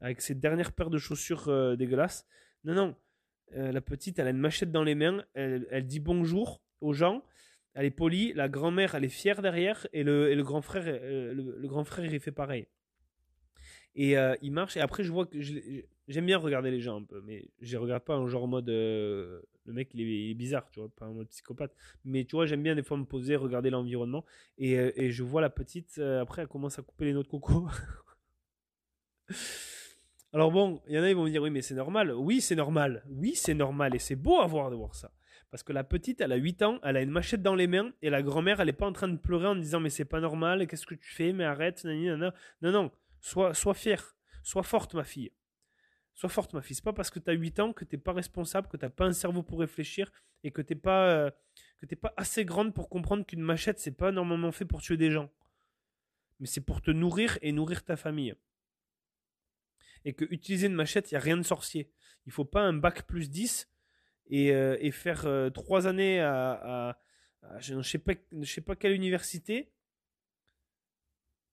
avec ses dernières paires de chaussures euh, dégueulasses. Non, non. Euh, la petite, elle a une machette dans les mains. Elle, dit bonjour aux gens. elle est polie, la grand-mère, elle est fière derrière, et le, grand frère, euh, le, grand frère, il fait pareil. Et euh, il marche, et après, je vois que j'aime bien regarder les gens un peu, mais je les regarde pas en genre en mode le mec il est, bizarre, tu vois, pas en mode psychopathe. Mais tu vois, j'aime bien des fois me poser, regarder l'environnement, et, je vois la petite, après, elle commence à couper les noix de coco. Alors bon, il y en a, ils vont me dire, oui, mais c'est normal. Oui, c'est normal. Oui, c'est normal, et c'est beau à voir de voir ça. Parce que la petite, elle a 8 ans, elle a une machette dans les mains, et la grand-mère, elle est pas en train de pleurer en disant, mais c'est pas normal, qu'est-ce que tu fais, mais arrête, nani, nana. Non, non, sois, sois fière, sois forte, ma fille. Sois forte, ma fille. C'est pas parce que tu as 8 ans que t'es pas responsable, que t'as pas un cerveau pour réfléchir, et que t'es pas, euh, pas assez grande pour comprendre qu'une machette, c'est pas normalement fait pour tuer des gens. Mais c'est pour te nourrir et nourrir ta famille. Et que utiliser une machette, il n'y a rien de sorcier. Il faut pas un bac plus 10 et, euh, et faire euh, trois années à, je ne sais pas, je sais pas quelle université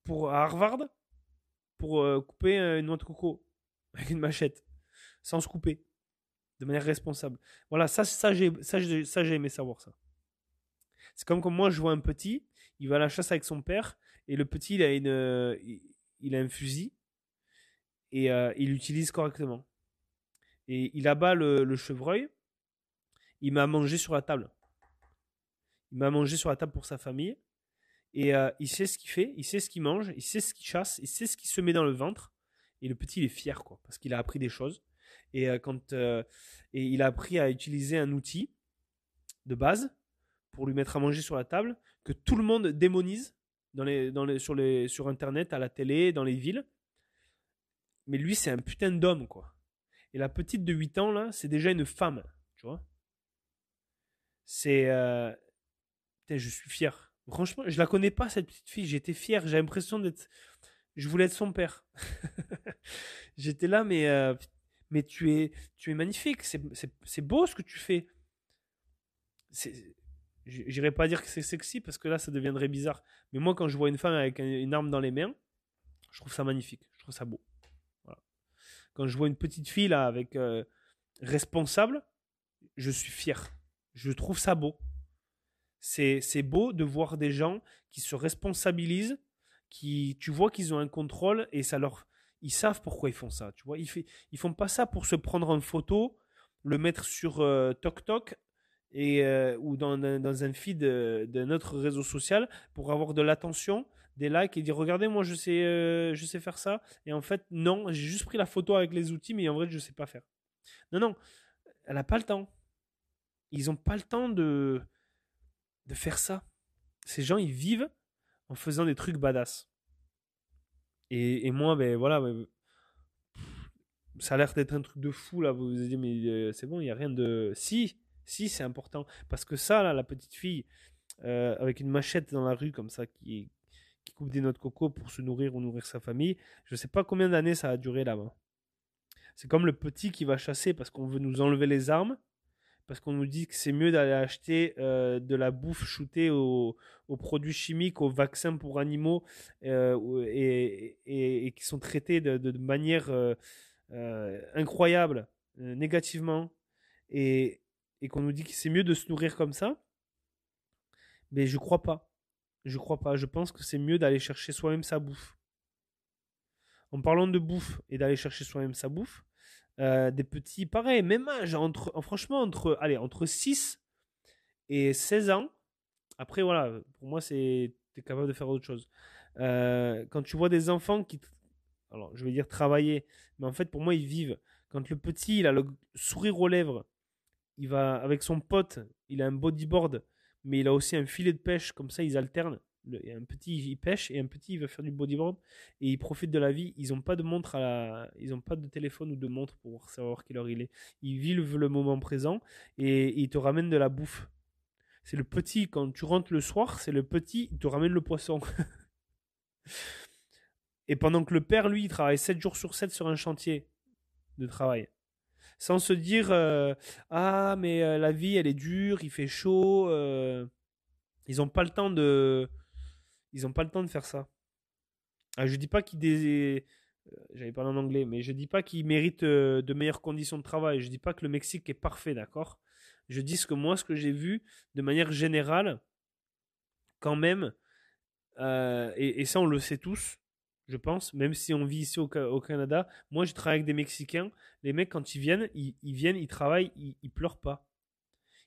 pour à Harvard pour euh, couper euh, une noix de coco avec une machette sans se couper de manière responsable. Voilà, ça, ça j'ai, ça, j'ai- ça j'ai aimé savoir ça. C'est comme quand moi je vois un petit, il va à la chasse avec son père et le petit il a une, il a un fusil et euh, il l'utilise correctement. Et il abat le, chevreuil. Il m'a mangé sur la table. Il m'a mangé sur la table pour sa famille. Et euh, il sait ce qu'il fait, il sait ce qu'il mange, il sait ce qu'il chasse, il sait ce qu'il se met dans le ventre. Et le petit, il est fier, quoi, parce qu'il a appris des choses. Et, euh, quand, et il a appris à utiliser un outil de base pour lui mettre à manger sur la table que tout le monde démonise dans les, dans les, sur, les, sur Internet, à la télé, dans les villes. Mais lui, c'est un putain d'homme, quoi. Et la petite de 8 ans, là, c'est déjà une femme, tu vois. C'est. euh, Putain, je suis fier. Franchement, je la connais pas, cette petite fille. J'étais fier. J'ai l'impression d'être. Je voulais être son père. J'étais là, mais. euh, Mais tu es, tu es magnifique. C'est beau ce que tu fais. C'est- j- J'irais pas dire que c'est sexy parce que là, ça deviendrait bizarre. Mais moi, quand je vois une femme avec un- une arme dans les mains, je trouve ça magnifique. Je trouve ça beau. Quand je vois une petite fille là avec euh, responsable, je suis fier. Je trouve ça beau. C'est beau de voir des gens qui se responsabilisent, qui tu vois qu'ils ont un contrôle et ça leur ils savent pourquoi ils font ça, tu vois, ils fait, font pas ça pour se prendre en photo, le mettre sur euh, TokTok et euh, ou dans, dans un feed euh, d'un autre réseau social pour avoir de l'attention, des likes et dire regardez moi je sais euh, je sais faire ça et en fait non, j'ai juste pris la photo avec les outils mais en vrai je sais pas faire. Non non, elle a pas le temps. Ils ont pas le temps de de faire ça. Ces gens, ils vivent en faisant des trucs badass. Et, et moi, ben voilà, ben, ça a l'air d'être un truc de fou là. Vous vous dites, mais euh, c'est bon, il n'y a rien de. Si, si, c'est important. Parce que ça, là, la petite fille, euh, avec une machette dans la rue comme ça, qui, qui coupe des noix de coco pour se nourrir ou nourrir sa famille, je sais pas combien d'années ça a duré là-bas. C'est comme le petit qui va chasser parce qu'on veut nous enlever les armes parce qu'on nous dit que c'est mieux d'aller acheter euh, de la bouffe shootée aux, produits chimiques, aux vaccins pour animaux euh, et, qui sont traités de, manière euh, incroyable, négativement, et, qu'on nous dit que c'est mieux de se nourrir comme ça. Mais je crois pas. Je crois pas. Je pense que c'est mieux d'aller chercher soi-même sa bouffe. En parlant de bouffe et d'aller chercher soi-même sa bouffe, euh, des petits, pareil, même âge, entre, en- franchement, entre, allez, entre 6 et 16 ans. Après, voilà, pour moi, c'est, t'es capable de faire autre chose. Euh, quand tu vois des enfants qui, alors, je vais dire travailler, mais en fait, pour moi, ils vivent. Quand le petit, il a le sourire aux lèvres, il va avec son pote, il a un bodyboard, mais il a aussi un filet de pêche, comme ça, ils alternent. Il un petit, il pêche et un petit, il va faire du bodyboard et ils profitent de la vie. Ils n'ont pas de montre à la... ils ont pas de téléphone ou de montre pour savoir quelle heure il est. Ils vivent le moment présent et ils te ramènent de la bouffe. C'est le petit quand tu rentres le soir, c'est le petit, il te ramène le poisson. et pendant que le père lui, il travaille 7 jours sur 7 sur un chantier de travail. Sans se dire euh, ah mais euh, la vie elle est dure, il fait chaud. euh. Ils n'ont pas le temps de ils ont pas le temps de faire ça. Ah, je dis pas qu'ils j'avais parlé en anglais, mais je dis pas qu'ils méritent de meilleures conditions de travail. Je dis pas que le Mexique est parfait, d'accord Je dis ce que moi, ce que j'ai vu de manière générale, quand même, et, ça on le sait tous, je pense, même si on vit ici au, Canada, moi je travaille avec des Mexicains, les mecs quand ils viennent, ils, viennent, ils travaillent, ils, pleurent pas.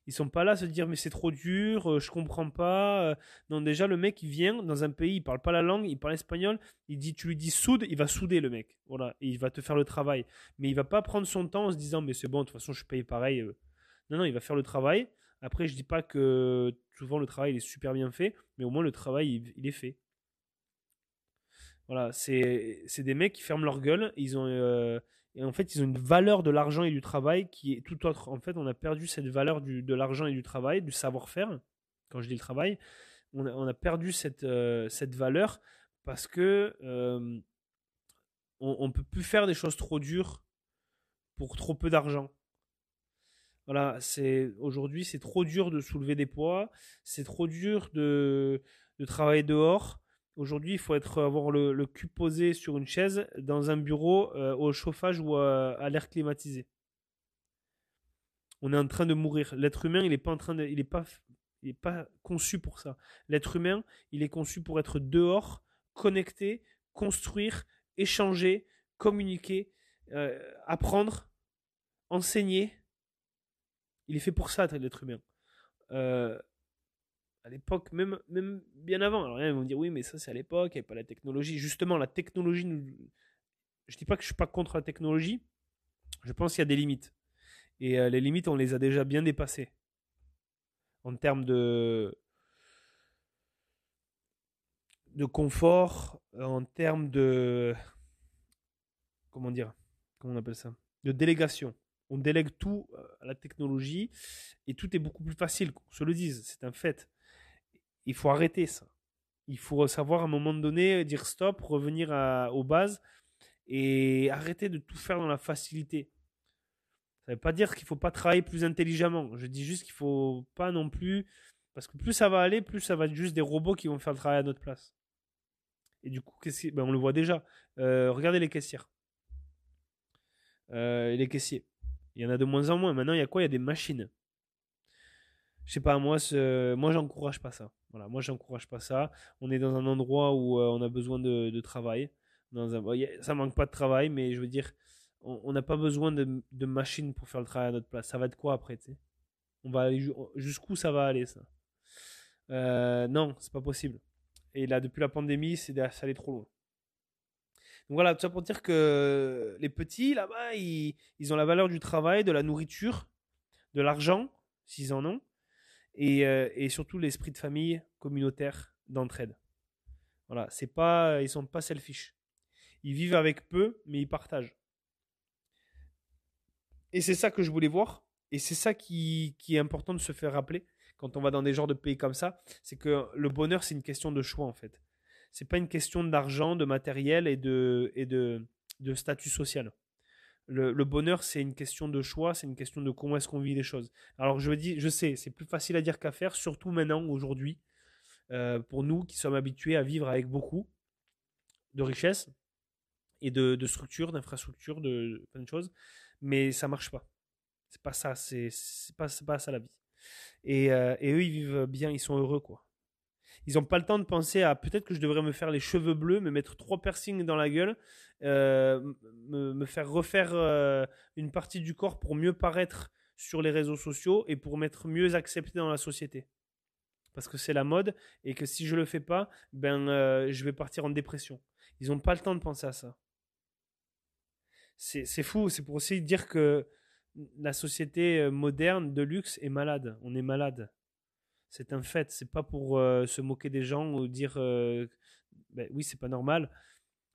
Ils sont pas là à se dire mais c'est trop dur, euh, je comprends pas. Euh. Non, déjà le mec il vient dans un pays, il parle pas la langue, il parle espagnol, il dit tu lui dis soude, il va souder le mec. Voilà, il va te faire le travail. Mais il va pas prendre son temps en se disant mais c'est bon, de toute façon je paye pareil. Euh. Non non, il va faire le travail. Après je dis pas que souvent le travail il est super bien fait, mais au moins le travail il, est fait. Voilà, c'est des mecs qui ferment leur gueule, ils ont et en fait, ils ont une valeur de l'argent et du travail qui est tout autre. En fait, on a perdu cette valeur de l'argent et du travail, du savoir-faire. Quand je dis le travail, on a, perdu cette, euh, cette valeur parce que euh, on, ne peut plus faire des choses trop dures pour trop peu d'argent. Voilà, c'est aujourd'hui c'est trop dur de soulever des poids, c'est trop dur de, de travailler dehors. Aujourd'hui, il faut être, avoir le, cul posé sur une chaise dans un bureau euh, au chauffage ou à, l'air climatisé. On est en train de mourir. L'être humain, il n'est pas en train de, il pas, pas conçu pour ça. L'être humain, il est conçu pour être dehors, connecté, construire, échanger, communiquer, euh, apprendre, enseigner. Il est fait pour ça, l'être humain. Euh, à l'époque, même, bien avant. Alors, ils vont dire oui, mais ça, c'est à l'époque, il n'y avait pas la technologie. Justement, la technologie, je dis pas que je suis pas contre la technologie, je pense qu'il y a des limites. Et euh, les limites, on les a déjà bien dépassées. En termes de, de confort, en termes de. Comment dire Comment on appelle ça? De délégation. On délègue tout euh, à la technologie et tout est beaucoup plus facile, qu'on se le dise, c'est un fait il faut arrêter ça. Il faut savoir à un moment donné dire stop, revenir à, aux bases et arrêter de tout faire dans la facilité. Ça ne veut pas dire qu'il ne faut pas travailler plus intelligemment. Je dis juste qu'il ne faut pas non plus. Parce que plus ça va aller, plus ça va être juste des robots qui vont faire le travail à notre place. Et du coup, ben, on le voit déjà. Euh, regardez les caissières. Euh, les caissiers. Il y en a de moins en moins. Maintenant, il y a quoi? Il y a des machines je sais pas, moi, moi, j'encourage pas ça. Voilà, moi, j'encourage pas ça. On est dans un endroit où euh, on a besoin de, de travail. Dans un, ça manque pas de travail, mais je veux dire, on n'a pas besoin de, de machines pour faire le travail à notre place. Ça va être quoi après, tu sais? On va aller jusqu'où ça va aller, ça? Euh, Non, c'est pas possible. Et là, depuis la pandémie, c'est allait trop loin. Donc voilà, tout ça pour dire que les petits, là-bas, ils ont la valeur du travail, de la nourriture, de l'argent, s'ils en ont et, euh, et surtout l'esprit de famille communautaire d'entraide. Voilà, c'est pas, ils sont pas selfish. Ils vivent avec peu, mais ils partagent. Et c'est ça que je voulais voir. Et c'est ça qui, est important de se faire rappeler quand on va dans des genres de pays comme ça. C'est que le bonheur, c'est une question de choix, en fait. C'est pas une question d'argent, de matériel et de, et de statut social le, bonheur, c'est une question de choix, c'est une question de comment est-ce qu'on vit les choses. Alors je dis, je sais, c'est plus facile à dire qu'à faire, surtout maintenant, aujourd'hui, euh, pour nous qui sommes habitués à vivre avec beaucoup de richesses et de, structures, d'infrastructures, de plein de choses, mais ça marche pas. C'est pas ça, c'est pas, pas ça la vie. Et, euh, et eux, ils vivent bien, ils sont heureux, quoi. Ils n'ont pas le temps de penser à peut-être que je devrais me faire les cheveux bleus, me mettre trois piercings dans la gueule, euh, me, faire refaire euh, une partie du corps pour mieux paraître sur les réseaux sociaux et pour m'être mieux accepté dans la société. Parce que c'est la mode et que si je le fais pas, ben euh, je vais partir en dépression. Ils n'ont pas le temps de penser à ça. C'est fou, c'est pour aussi dire que la société moderne de luxe est malade. On est malade. C'est un fait. C'est pas pour euh, se moquer des gens ou dire euh, ben oui, c'est pas normal.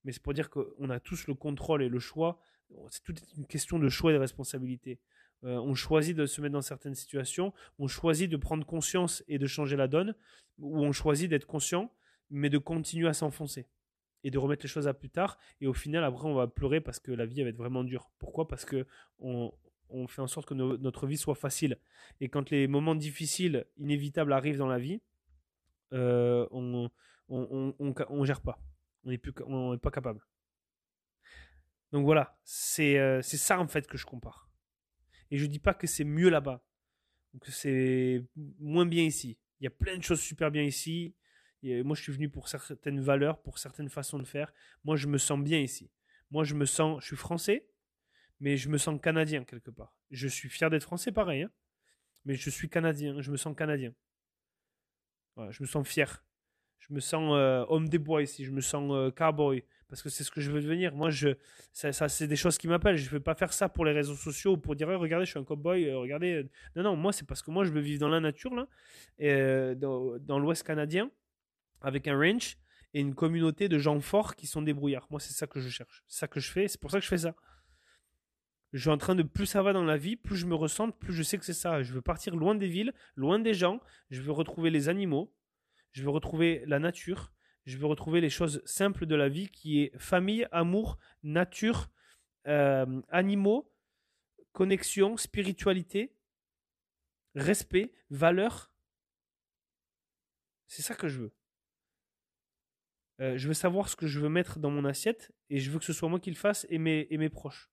Mais c'est pour dire qu'on a tous le contrôle et le choix. C'est toute une question de choix et de responsabilité. Euh, on choisit de se mettre dans certaines situations, on choisit de prendre conscience et de changer la donne, ou on choisit d'être conscient, mais de continuer à s'enfoncer et de remettre les choses à plus tard. Et au final, après, on va pleurer parce que la vie va être vraiment dure. Pourquoi? Parce que on, on fait en sorte que notre vie soit facile. Et quand les moments difficiles, inévitables arrivent dans la vie, euh, on, on, on, gère pas. On n'est on pas capable. Donc voilà, c'est euh, c'est ça en fait que je compare. Et je dis pas que c'est mieux là-bas que c'est moins bien ici. Il y a plein de choses super bien ici. Moi, je suis venu pour certaines valeurs, pour certaines façons de faire. Moi, je me sens bien ici. Moi, je me sens, je suis français, mais je me sens canadien quelque part. Je suis fier d'être français, pareil, hein. mais je suis canadien. Je me sens canadien. je me sens fier. Je me sens euh, homme des bois ici. Je me sens euh, cowboy parce que c'est ce que je veux devenir. Moi, je, ça, c'est des choses qui m'appellent. Je ne veux pas faire ça pour les réseaux sociaux pour dire regardez, je suis un cowboy. Euh, regardez. Non, non, moi, c'est parce que moi, je veux vivre dans la nature là, dans, dans l'Ouest canadien, avec un ranch et une communauté de gens forts qui sont débrouillards. Moi, c'est ça que je cherche. C'est ça que je fais. C'est pour ça que je fais ça. Je suis en train de plus ça va dans la vie, plus je me ressens, plus je sais que c'est ça. Je veux partir loin des villes, loin des gens. Je veux retrouver les animaux. Je veux retrouver la nature. Je veux retrouver les choses simples de la vie qui est famille, amour, nature, euh, animaux, connexion, spiritualité, respect, valeur. C'est ça que je veux. Euh, je veux savoir ce que je veux mettre dans mon assiette et je veux que ce soit moi qui le fasse et mes, et mes proches.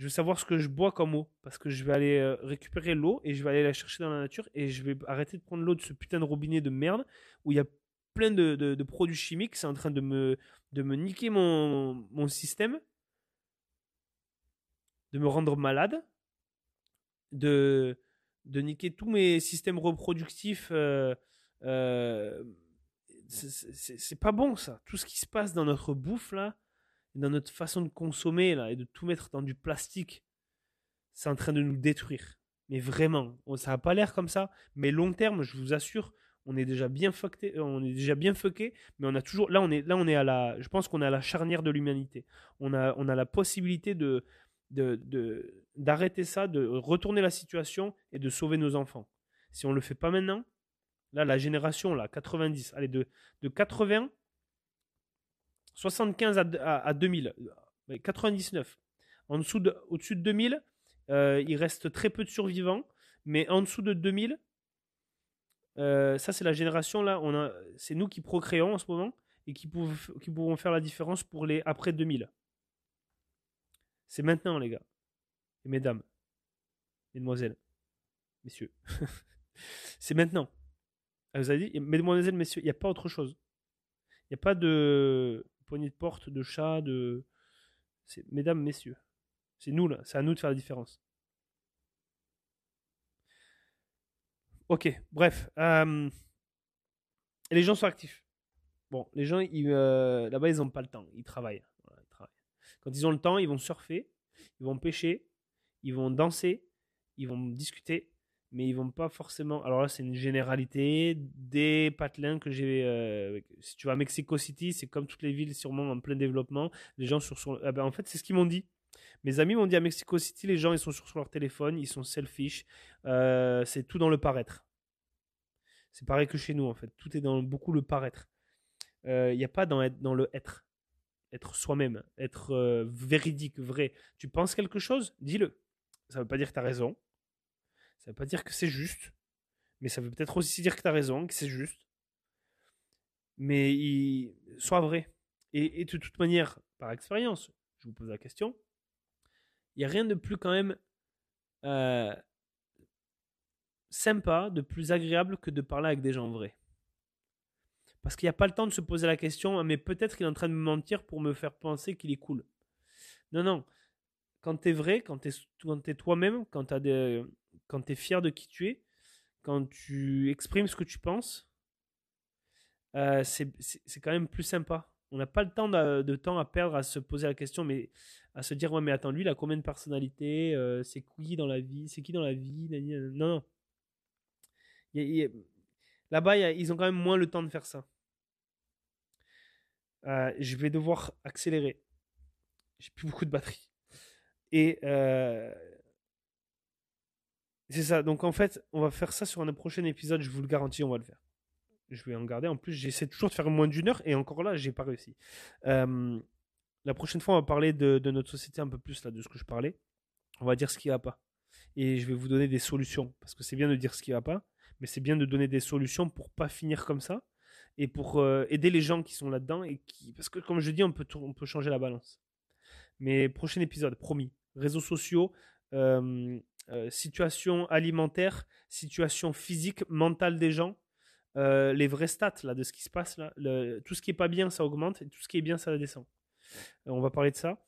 Je veux savoir ce que je bois comme eau parce que je vais aller euh, récupérer l'eau et je vais aller la chercher dans la nature et je vais arrêter de prendre l'eau de ce putain de robinet de merde où il y a plein de, produits chimiques. C'est en train de me, de me niquer mon, mon système, de me rendre malade, de, de niquer tous mes systèmes reproductifs. Euh, c'est pas bon ça. Tout ce qui se passe dans notre bouffe là, dans notre façon de consommer là, et de tout mettre dans du plastique, c'est en train de nous détruire. Mais vraiment, ça n'a pas l'air comme ça. Mais long terme, je vous assure, on est déjà bien fucké, on est déjà bien fucké, mais on a toujours, là on est, là on est à la, je pense qu'on est à la charnière de l'humanité. On a, on a la possibilité de, de, d'arrêter ça, de retourner la situation et de sauver nos enfants. Si on le fait pas maintenant, Là, la génération, là, 90, allez, de, de 80, 75 à, à, 2000, 99. En dessous de, au-dessus de 2000, euh, il reste très peu de survivants, mais en dessous de 2000, euh, ça c'est la génération là, c'est nous qui procréons en ce moment et qui, qui pourront faire la différence pour les après 2000. C'est maintenant les gars, et mesdames, mesdemoiselles, messieurs, c'est maintenant. Ah, vous dit, mesdemoiselles, messieurs, il n'y a pas autre chose. Il n'y a pas de poignée de porte, de chat, de. Mesdames, messieurs. C'est nous, là. C'est à nous de faire la différence. Ok, bref. Euh, les gens sont actifs. Bon, les gens, euh, là-bas, ils n'ont pas le temps. Ils travaillent. Quand ils ont le temps, ils vont surfer, ils vont pêcher, ils vont danser, ils vont discuter, mais ils vont pas forcément. Alors là, c'est une généralité des patelins que j'ai. Euh, si tu vas à Mexico City, c'est comme toutes les villes, sûrement en plein développement. Les gens sur. sur... Ah ben, en fait, c'est ce qu'ils m'ont dit. Mes amis m'ont dit à Mexico City, les gens ils sont sur, leur téléphone, ils sont selfish. Euh, c'est tout dans le paraître. C'est pareil que chez nous en fait. Tout est dans beaucoup le paraître. Il euh, n'y a pas dans, dans le être. Être soi-même, être véridique, vrai. Tu penses quelque chose? Dis-le. Ça ne veut pas dire que tu as raison ça veut pas dire que c'est juste, mais ça veut peut-être aussi dire que tu as raison, que c'est juste. Mais il... soit vrai. Et, de toute manière, par expérience, je vous pose la question, il n'y a rien de plus quand même euh, sympa, de plus agréable que de parler avec des gens vrais. Parce qu'il n'y a pas le temps de se poser la question, mais peut-être qu'il est en train de me mentir pour me faire penser qu'il est cool. Non, non. Quand tu es vrai, quand tu es, es toi-même, quand tu as des, quand tu es fier de qui tu es, quand tu exprimes ce que tu penses, euh, c'est quand même plus sympa. On n'a pas le temps de, temps à perdre à se poser la question, mais à se dire ouais mais attends lui il a combien de personnalités, euh, c'est qui dans la vie, c'est qui dans la vie, non non. Là-bas ils ont quand même moins le temps de faire ça. Euh, je vais devoir accélérer. J'ai plus beaucoup de batterie. Et c'est ça. Donc en fait, on va faire ça sur un prochain épisode. Je vous le garantis, on va le faire. Je vais en garder. En plus, j'essaie toujours de faire moins d'une heure et encore là, j'ai pas réussi. La prochaine fois, on va parler de, notre société un peu plus là, de ce que je parlais. On va dire ce qui va pas. Et je vais vous donner des solutions. Parce que c'est bien de dire ce qui va pas, mais c'est bien de donner des solutions pour pas finir comme ça et pour euh, aider les gens qui sont là-dedans et qui parce que comme je dis on peut on peut changer la balance mais prochain épisode promis réseaux sociaux situation alimentaire, situation physique, mentale des gens, les vrais stats là, de ce qui se passe là. tout ce qui est pas bien, ça augmente, et tout ce qui est bien, ça descend. on va parler de ça.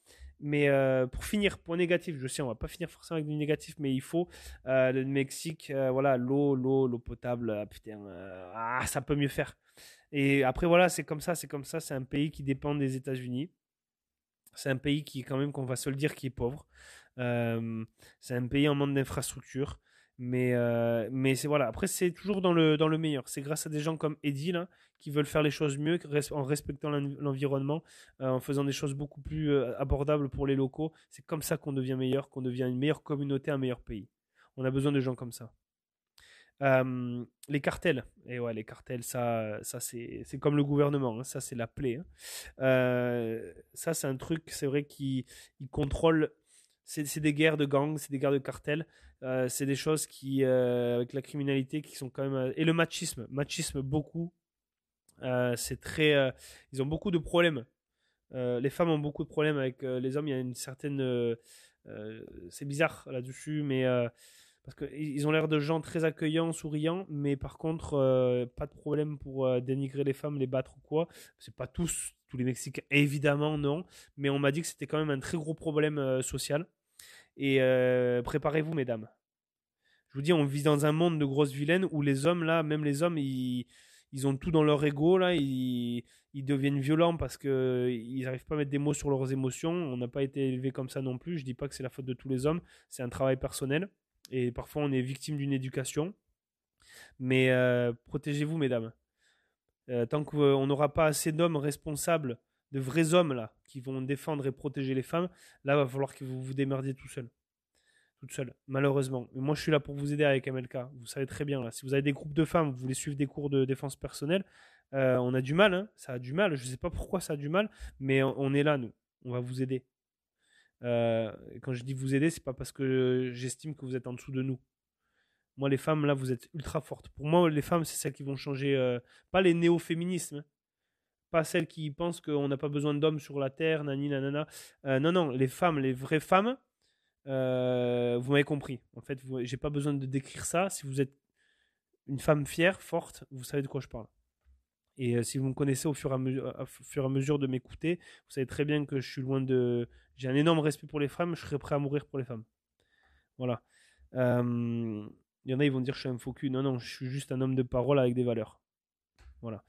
Mais pour finir, point négatif, je sais, on va pas finir forcément avec du négatif, mais il faut le Mexique, voilà, l'eau, l'eau, l'eau potable, ah, putain, ah, ça peut mieux faire. Et après, voilà, c'est comme ça, c'est comme ça. C'est un pays qui dépend des États-Unis. C'est un pays qui, quand même, qu'on va se le dire, qui est pauvre. C'est un pays en manque d'infrastructures. Mais, mais c'est voilà. Après, c'est toujours dans le, dans le meilleur. C'est grâce à des gens comme Eddie là, qui veulent faire les choses mieux en respectant l'environnement, en faisant des choses beaucoup plus abordables pour les locaux. C'est comme ça qu'on devient meilleur, qu'on devient une meilleure communauté, un meilleur pays. On a besoin de gens comme ça les cartels, et ouais, les cartels, ça, ça c'est, comme le gouvernement, hein, ça c'est la plaie. Hein. Ça c'est un truc, c'est vrai qui contrôle. C'est, des guerres de gangs, c'est des guerres de cartels, euh, c'est des choses qui, euh, avec la criminalité, qui sont quand même. et le machisme, machisme beaucoup. c'est très. ils ont beaucoup de problèmes. les femmes ont beaucoup de problèmes avec les hommes. Il y a une certaine. c'est bizarre là-dessus, mais parce qu'ils ont l'air de gens très accueillants, souriants, mais par contre, euh, pas de problème pour euh, dénigrer les femmes, les battre ou quoi. C'est pas tous, tous les Mexicains, évidemment non, mais on m'a dit que c'était quand même un très gros problème euh, social. Et préparez-vous, mesdames. Je vous dis, on vit dans un monde de grosses vilaines où les hommes, là, même les hommes, ils, ils ont tout dans leur ego, là, ils, ils deviennent violents parce qu'ils n'arrivent pas à mettre des mots sur leurs émotions. On n'a pas été élevé comme ça non plus. Je dis pas que c'est la faute de tous les hommes, c'est un travail personnel et parfois on est victime d'une éducation. Mais euh, protégez-vous, mesdames. Euh, tant qu'on n'aura pas assez d'hommes responsables, de vrais hommes là, qui vont défendre et protéger les femmes, là, va falloir que vous vous démerdiez tout seul. Toute seule, malheureusement. Mais moi, je suis là pour vous aider avec MLK. Vous savez très bien, là. Si vous avez des groupes de femmes, vous voulez suivre des cours de défense personnelle, euh, on a du mal, hein. ça a du mal. Je ne sais pas pourquoi ça a du mal, mais on est là, nous. On va vous aider. Euh, quand je dis vous aider, c'est pas parce que j'estime que vous êtes en dessous de nous. Moi, les femmes, là, vous êtes ultra fortes. Pour moi, les femmes, c'est celles qui vont changer. Euh, pas les néo-féminismes. Pas celles qui pensent qu'on n'a pas besoin d'hommes sur la terre, nani, nanana. Euh, non, non, les femmes, les vraies femmes, vous m'avez compris. En fait, j'ai pas besoin de décrire ça. Si vous êtes une femme fière, forte, vous savez de quoi je parle. Et si vous me connaissez au fur et à mesure, de m'écouter, vous savez très bien que je suis loin de, j'ai un énorme respect pour les femmes, je serais prêt à mourir pour les femmes. Voilà. Euh, il y en a, ils vont dire je suis un faux cul. Non, non, je suis juste un homme de parole avec des valeurs. Voilà.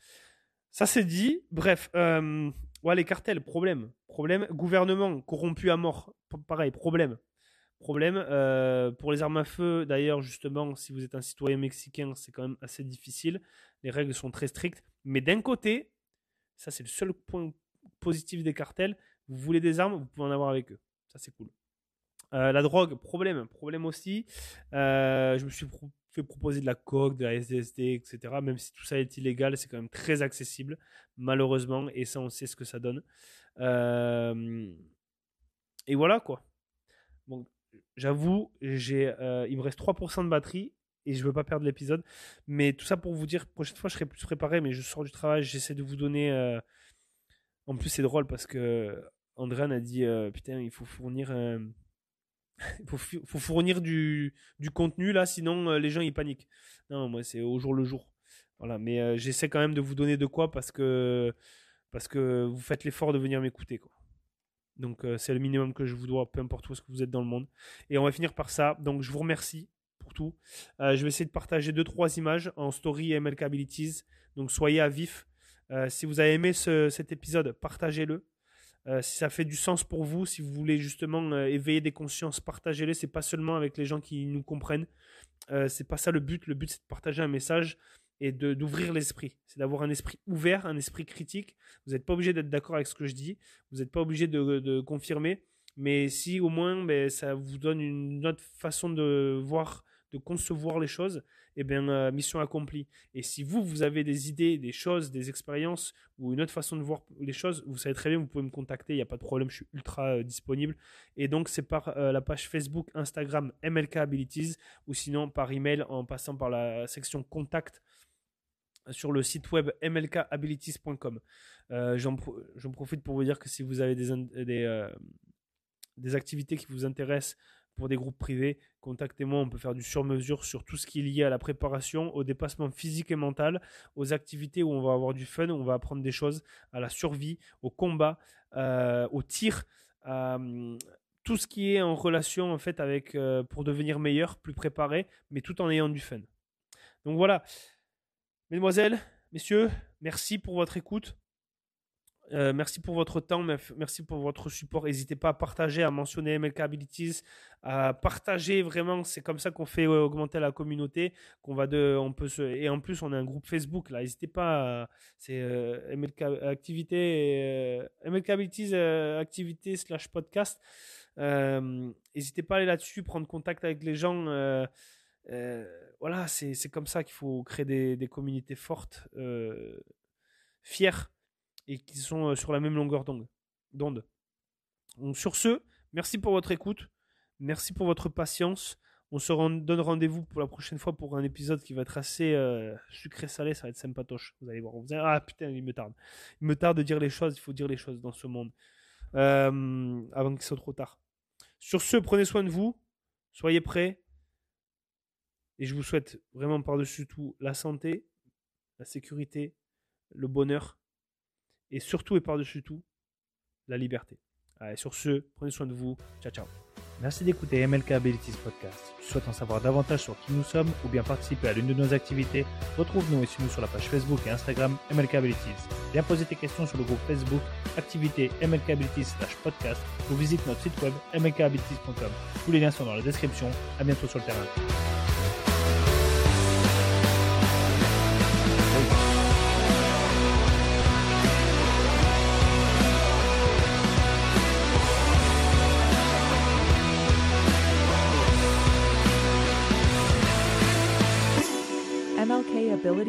Ça c'est dit. Bref, euh, ouais, les cartels, problème. Problème. Gouvernement corrompu à mort. Pareil, problème. Problème. Euh, pour les armes à feu, d'ailleurs, justement, si vous êtes un citoyen mexicain, c'est quand même assez difficile. Les règles sont très strictes. Mais d'un côté, ça c'est le seul point positif des cartels, vous voulez des armes, vous pouvez en avoir avec eux. Ça, c'est cool. Euh, la drogue, problème. Problème aussi. Euh, je me suis fait proposer de la coke, de la SDSD, etc. Même si tout ça est illégal, c'est quand même très accessible, malheureusement. Et ça, on sait ce que ça donne. Euh, et voilà, quoi. Bon, j'avoue, j'ai, il me reste 3% de batterie et je veux pas perdre l'épisode. Mais tout ça pour vous dire, prochaine fois, je serai plus préparé, mais je sors du travail, j'essaie de vous donner en plus, c'est drôle parce que Andréane a dit putain, il faut fournir il faut, fournir du, contenu là, sinon euh, les gens ils paniquent. Non, moi c'est au jour le jour. Voilà, mais j'essaie quand même de vous donner de quoi parce que parce que vous faites l'effort de venir m'écouter quoi. Donc c'est le minimum que je vous dois, peu importe où est-ce que vous êtes dans le monde. Et on va finir par ça. Donc je vous remercie pour tout. je vais essayer de partager deux trois images en story MLK Abilities. Donc soyez à vif. Euh, si vous avez aimé cet épisode, partagez-le. Euh, si ça fait du sens pour vous, si vous voulez justement euh, éveiller des consciences, partagez-le. C'est pas seulement avec les gens qui nous comprennent. c'est pas ça le but. Le but c'est de partager un message et d'ouvrir l'esprit. C'est d'avoir un esprit ouvert, un esprit critique. Vous n'êtes pas obligé d'être d'accord avec ce que je dis. Vous n'êtes pas obligé de, confirmer. Mais si au moins ben, ça vous donne une autre façon de voir, concevoir les choses, eh bien, euh, mission accomplie. Et si vous, vous avez des idées, des choses, des expériences ou une autre façon de voir les choses, vous savez très bien, vous pouvez me contacter, il n'y a pas de problème, je suis ultra euh, disponible. Et donc, c'est par euh, la page Facebook, Instagram, MLK Abilities, ou sinon par email en passant par la section contact sur le site web mlkabilities.com. J'en profite pour vous dire que si vous avez des activités qui vous intéressent, pour des groupes privés, contactez-moi. On peut faire du sur-mesure sur tout ce qui est lié à la préparation, au dépassement physique et mental, aux activités où on va avoir du fun, où on va apprendre des choses, à la survie, au combat, euh, au tir, tout ce qui est en relation en fait avec euh, pour devenir meilleur, plus préparé, mais tout en ayant du fun. Donc voilà, mesdemoiselles, messieurs, merci pour votre écoute. Euh, merci pour votre temps, merci pour votre support. N'hésitez pas à partager, à mentionner MLK Abilities, à partager vraiment. C'est comme ça qu'on fait augmenter la communauté, qu'on va de, on peut se, et en plus on a un groupe Facebook là. N'hésitez pas, c'est euh, MLK activité, euh, MLK Abilities activité slash podcast. N'hésitez pas à aller là-dessus, prendre contact avec les gens. voilà, c'est comme ça qu'il faut créer des, des communautés fortes, fières et qui sont euh, sur la même longueur d'onde. Donc sur ce, merci pour votre écoute, merci pour votre patience. On se donne rendez-vous pour la prochaine fois pour un épisode qui va être assez euh, sucré-salé, ça va être sympatoche. Vous allez voir. ah putain, il me tarde. Il me tarde de dire les choses, il faut dire les choses dans ce monde. Euh, avant qu'il soit trop tard. Sur ce, prenez soin de vous, soyez prêts. Et je vous souhaite vraiment par-dessus tout la santé, la sécurité, le bonheur et surtout et par-dessus tout, la liberté. Allez, sur ce, prenez soin de vous. Ciao, ciao. Merci d'écouter MLK Abilities Podcast. Tu souhaites en savoir davantage sur qui nous sommes ou bien participer à l'une de nos activités Retrouve-nous et suis-nous sur la page Facebook et Instagram MLK Abilities. Viens poser tes questions sur le groupe Facebook Activité MLK Abilities podcast ou visite notre site web mlkabilities.com. Tous les liens sont dans la description. À bientôt sur le terrain.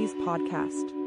Abilities Podcast.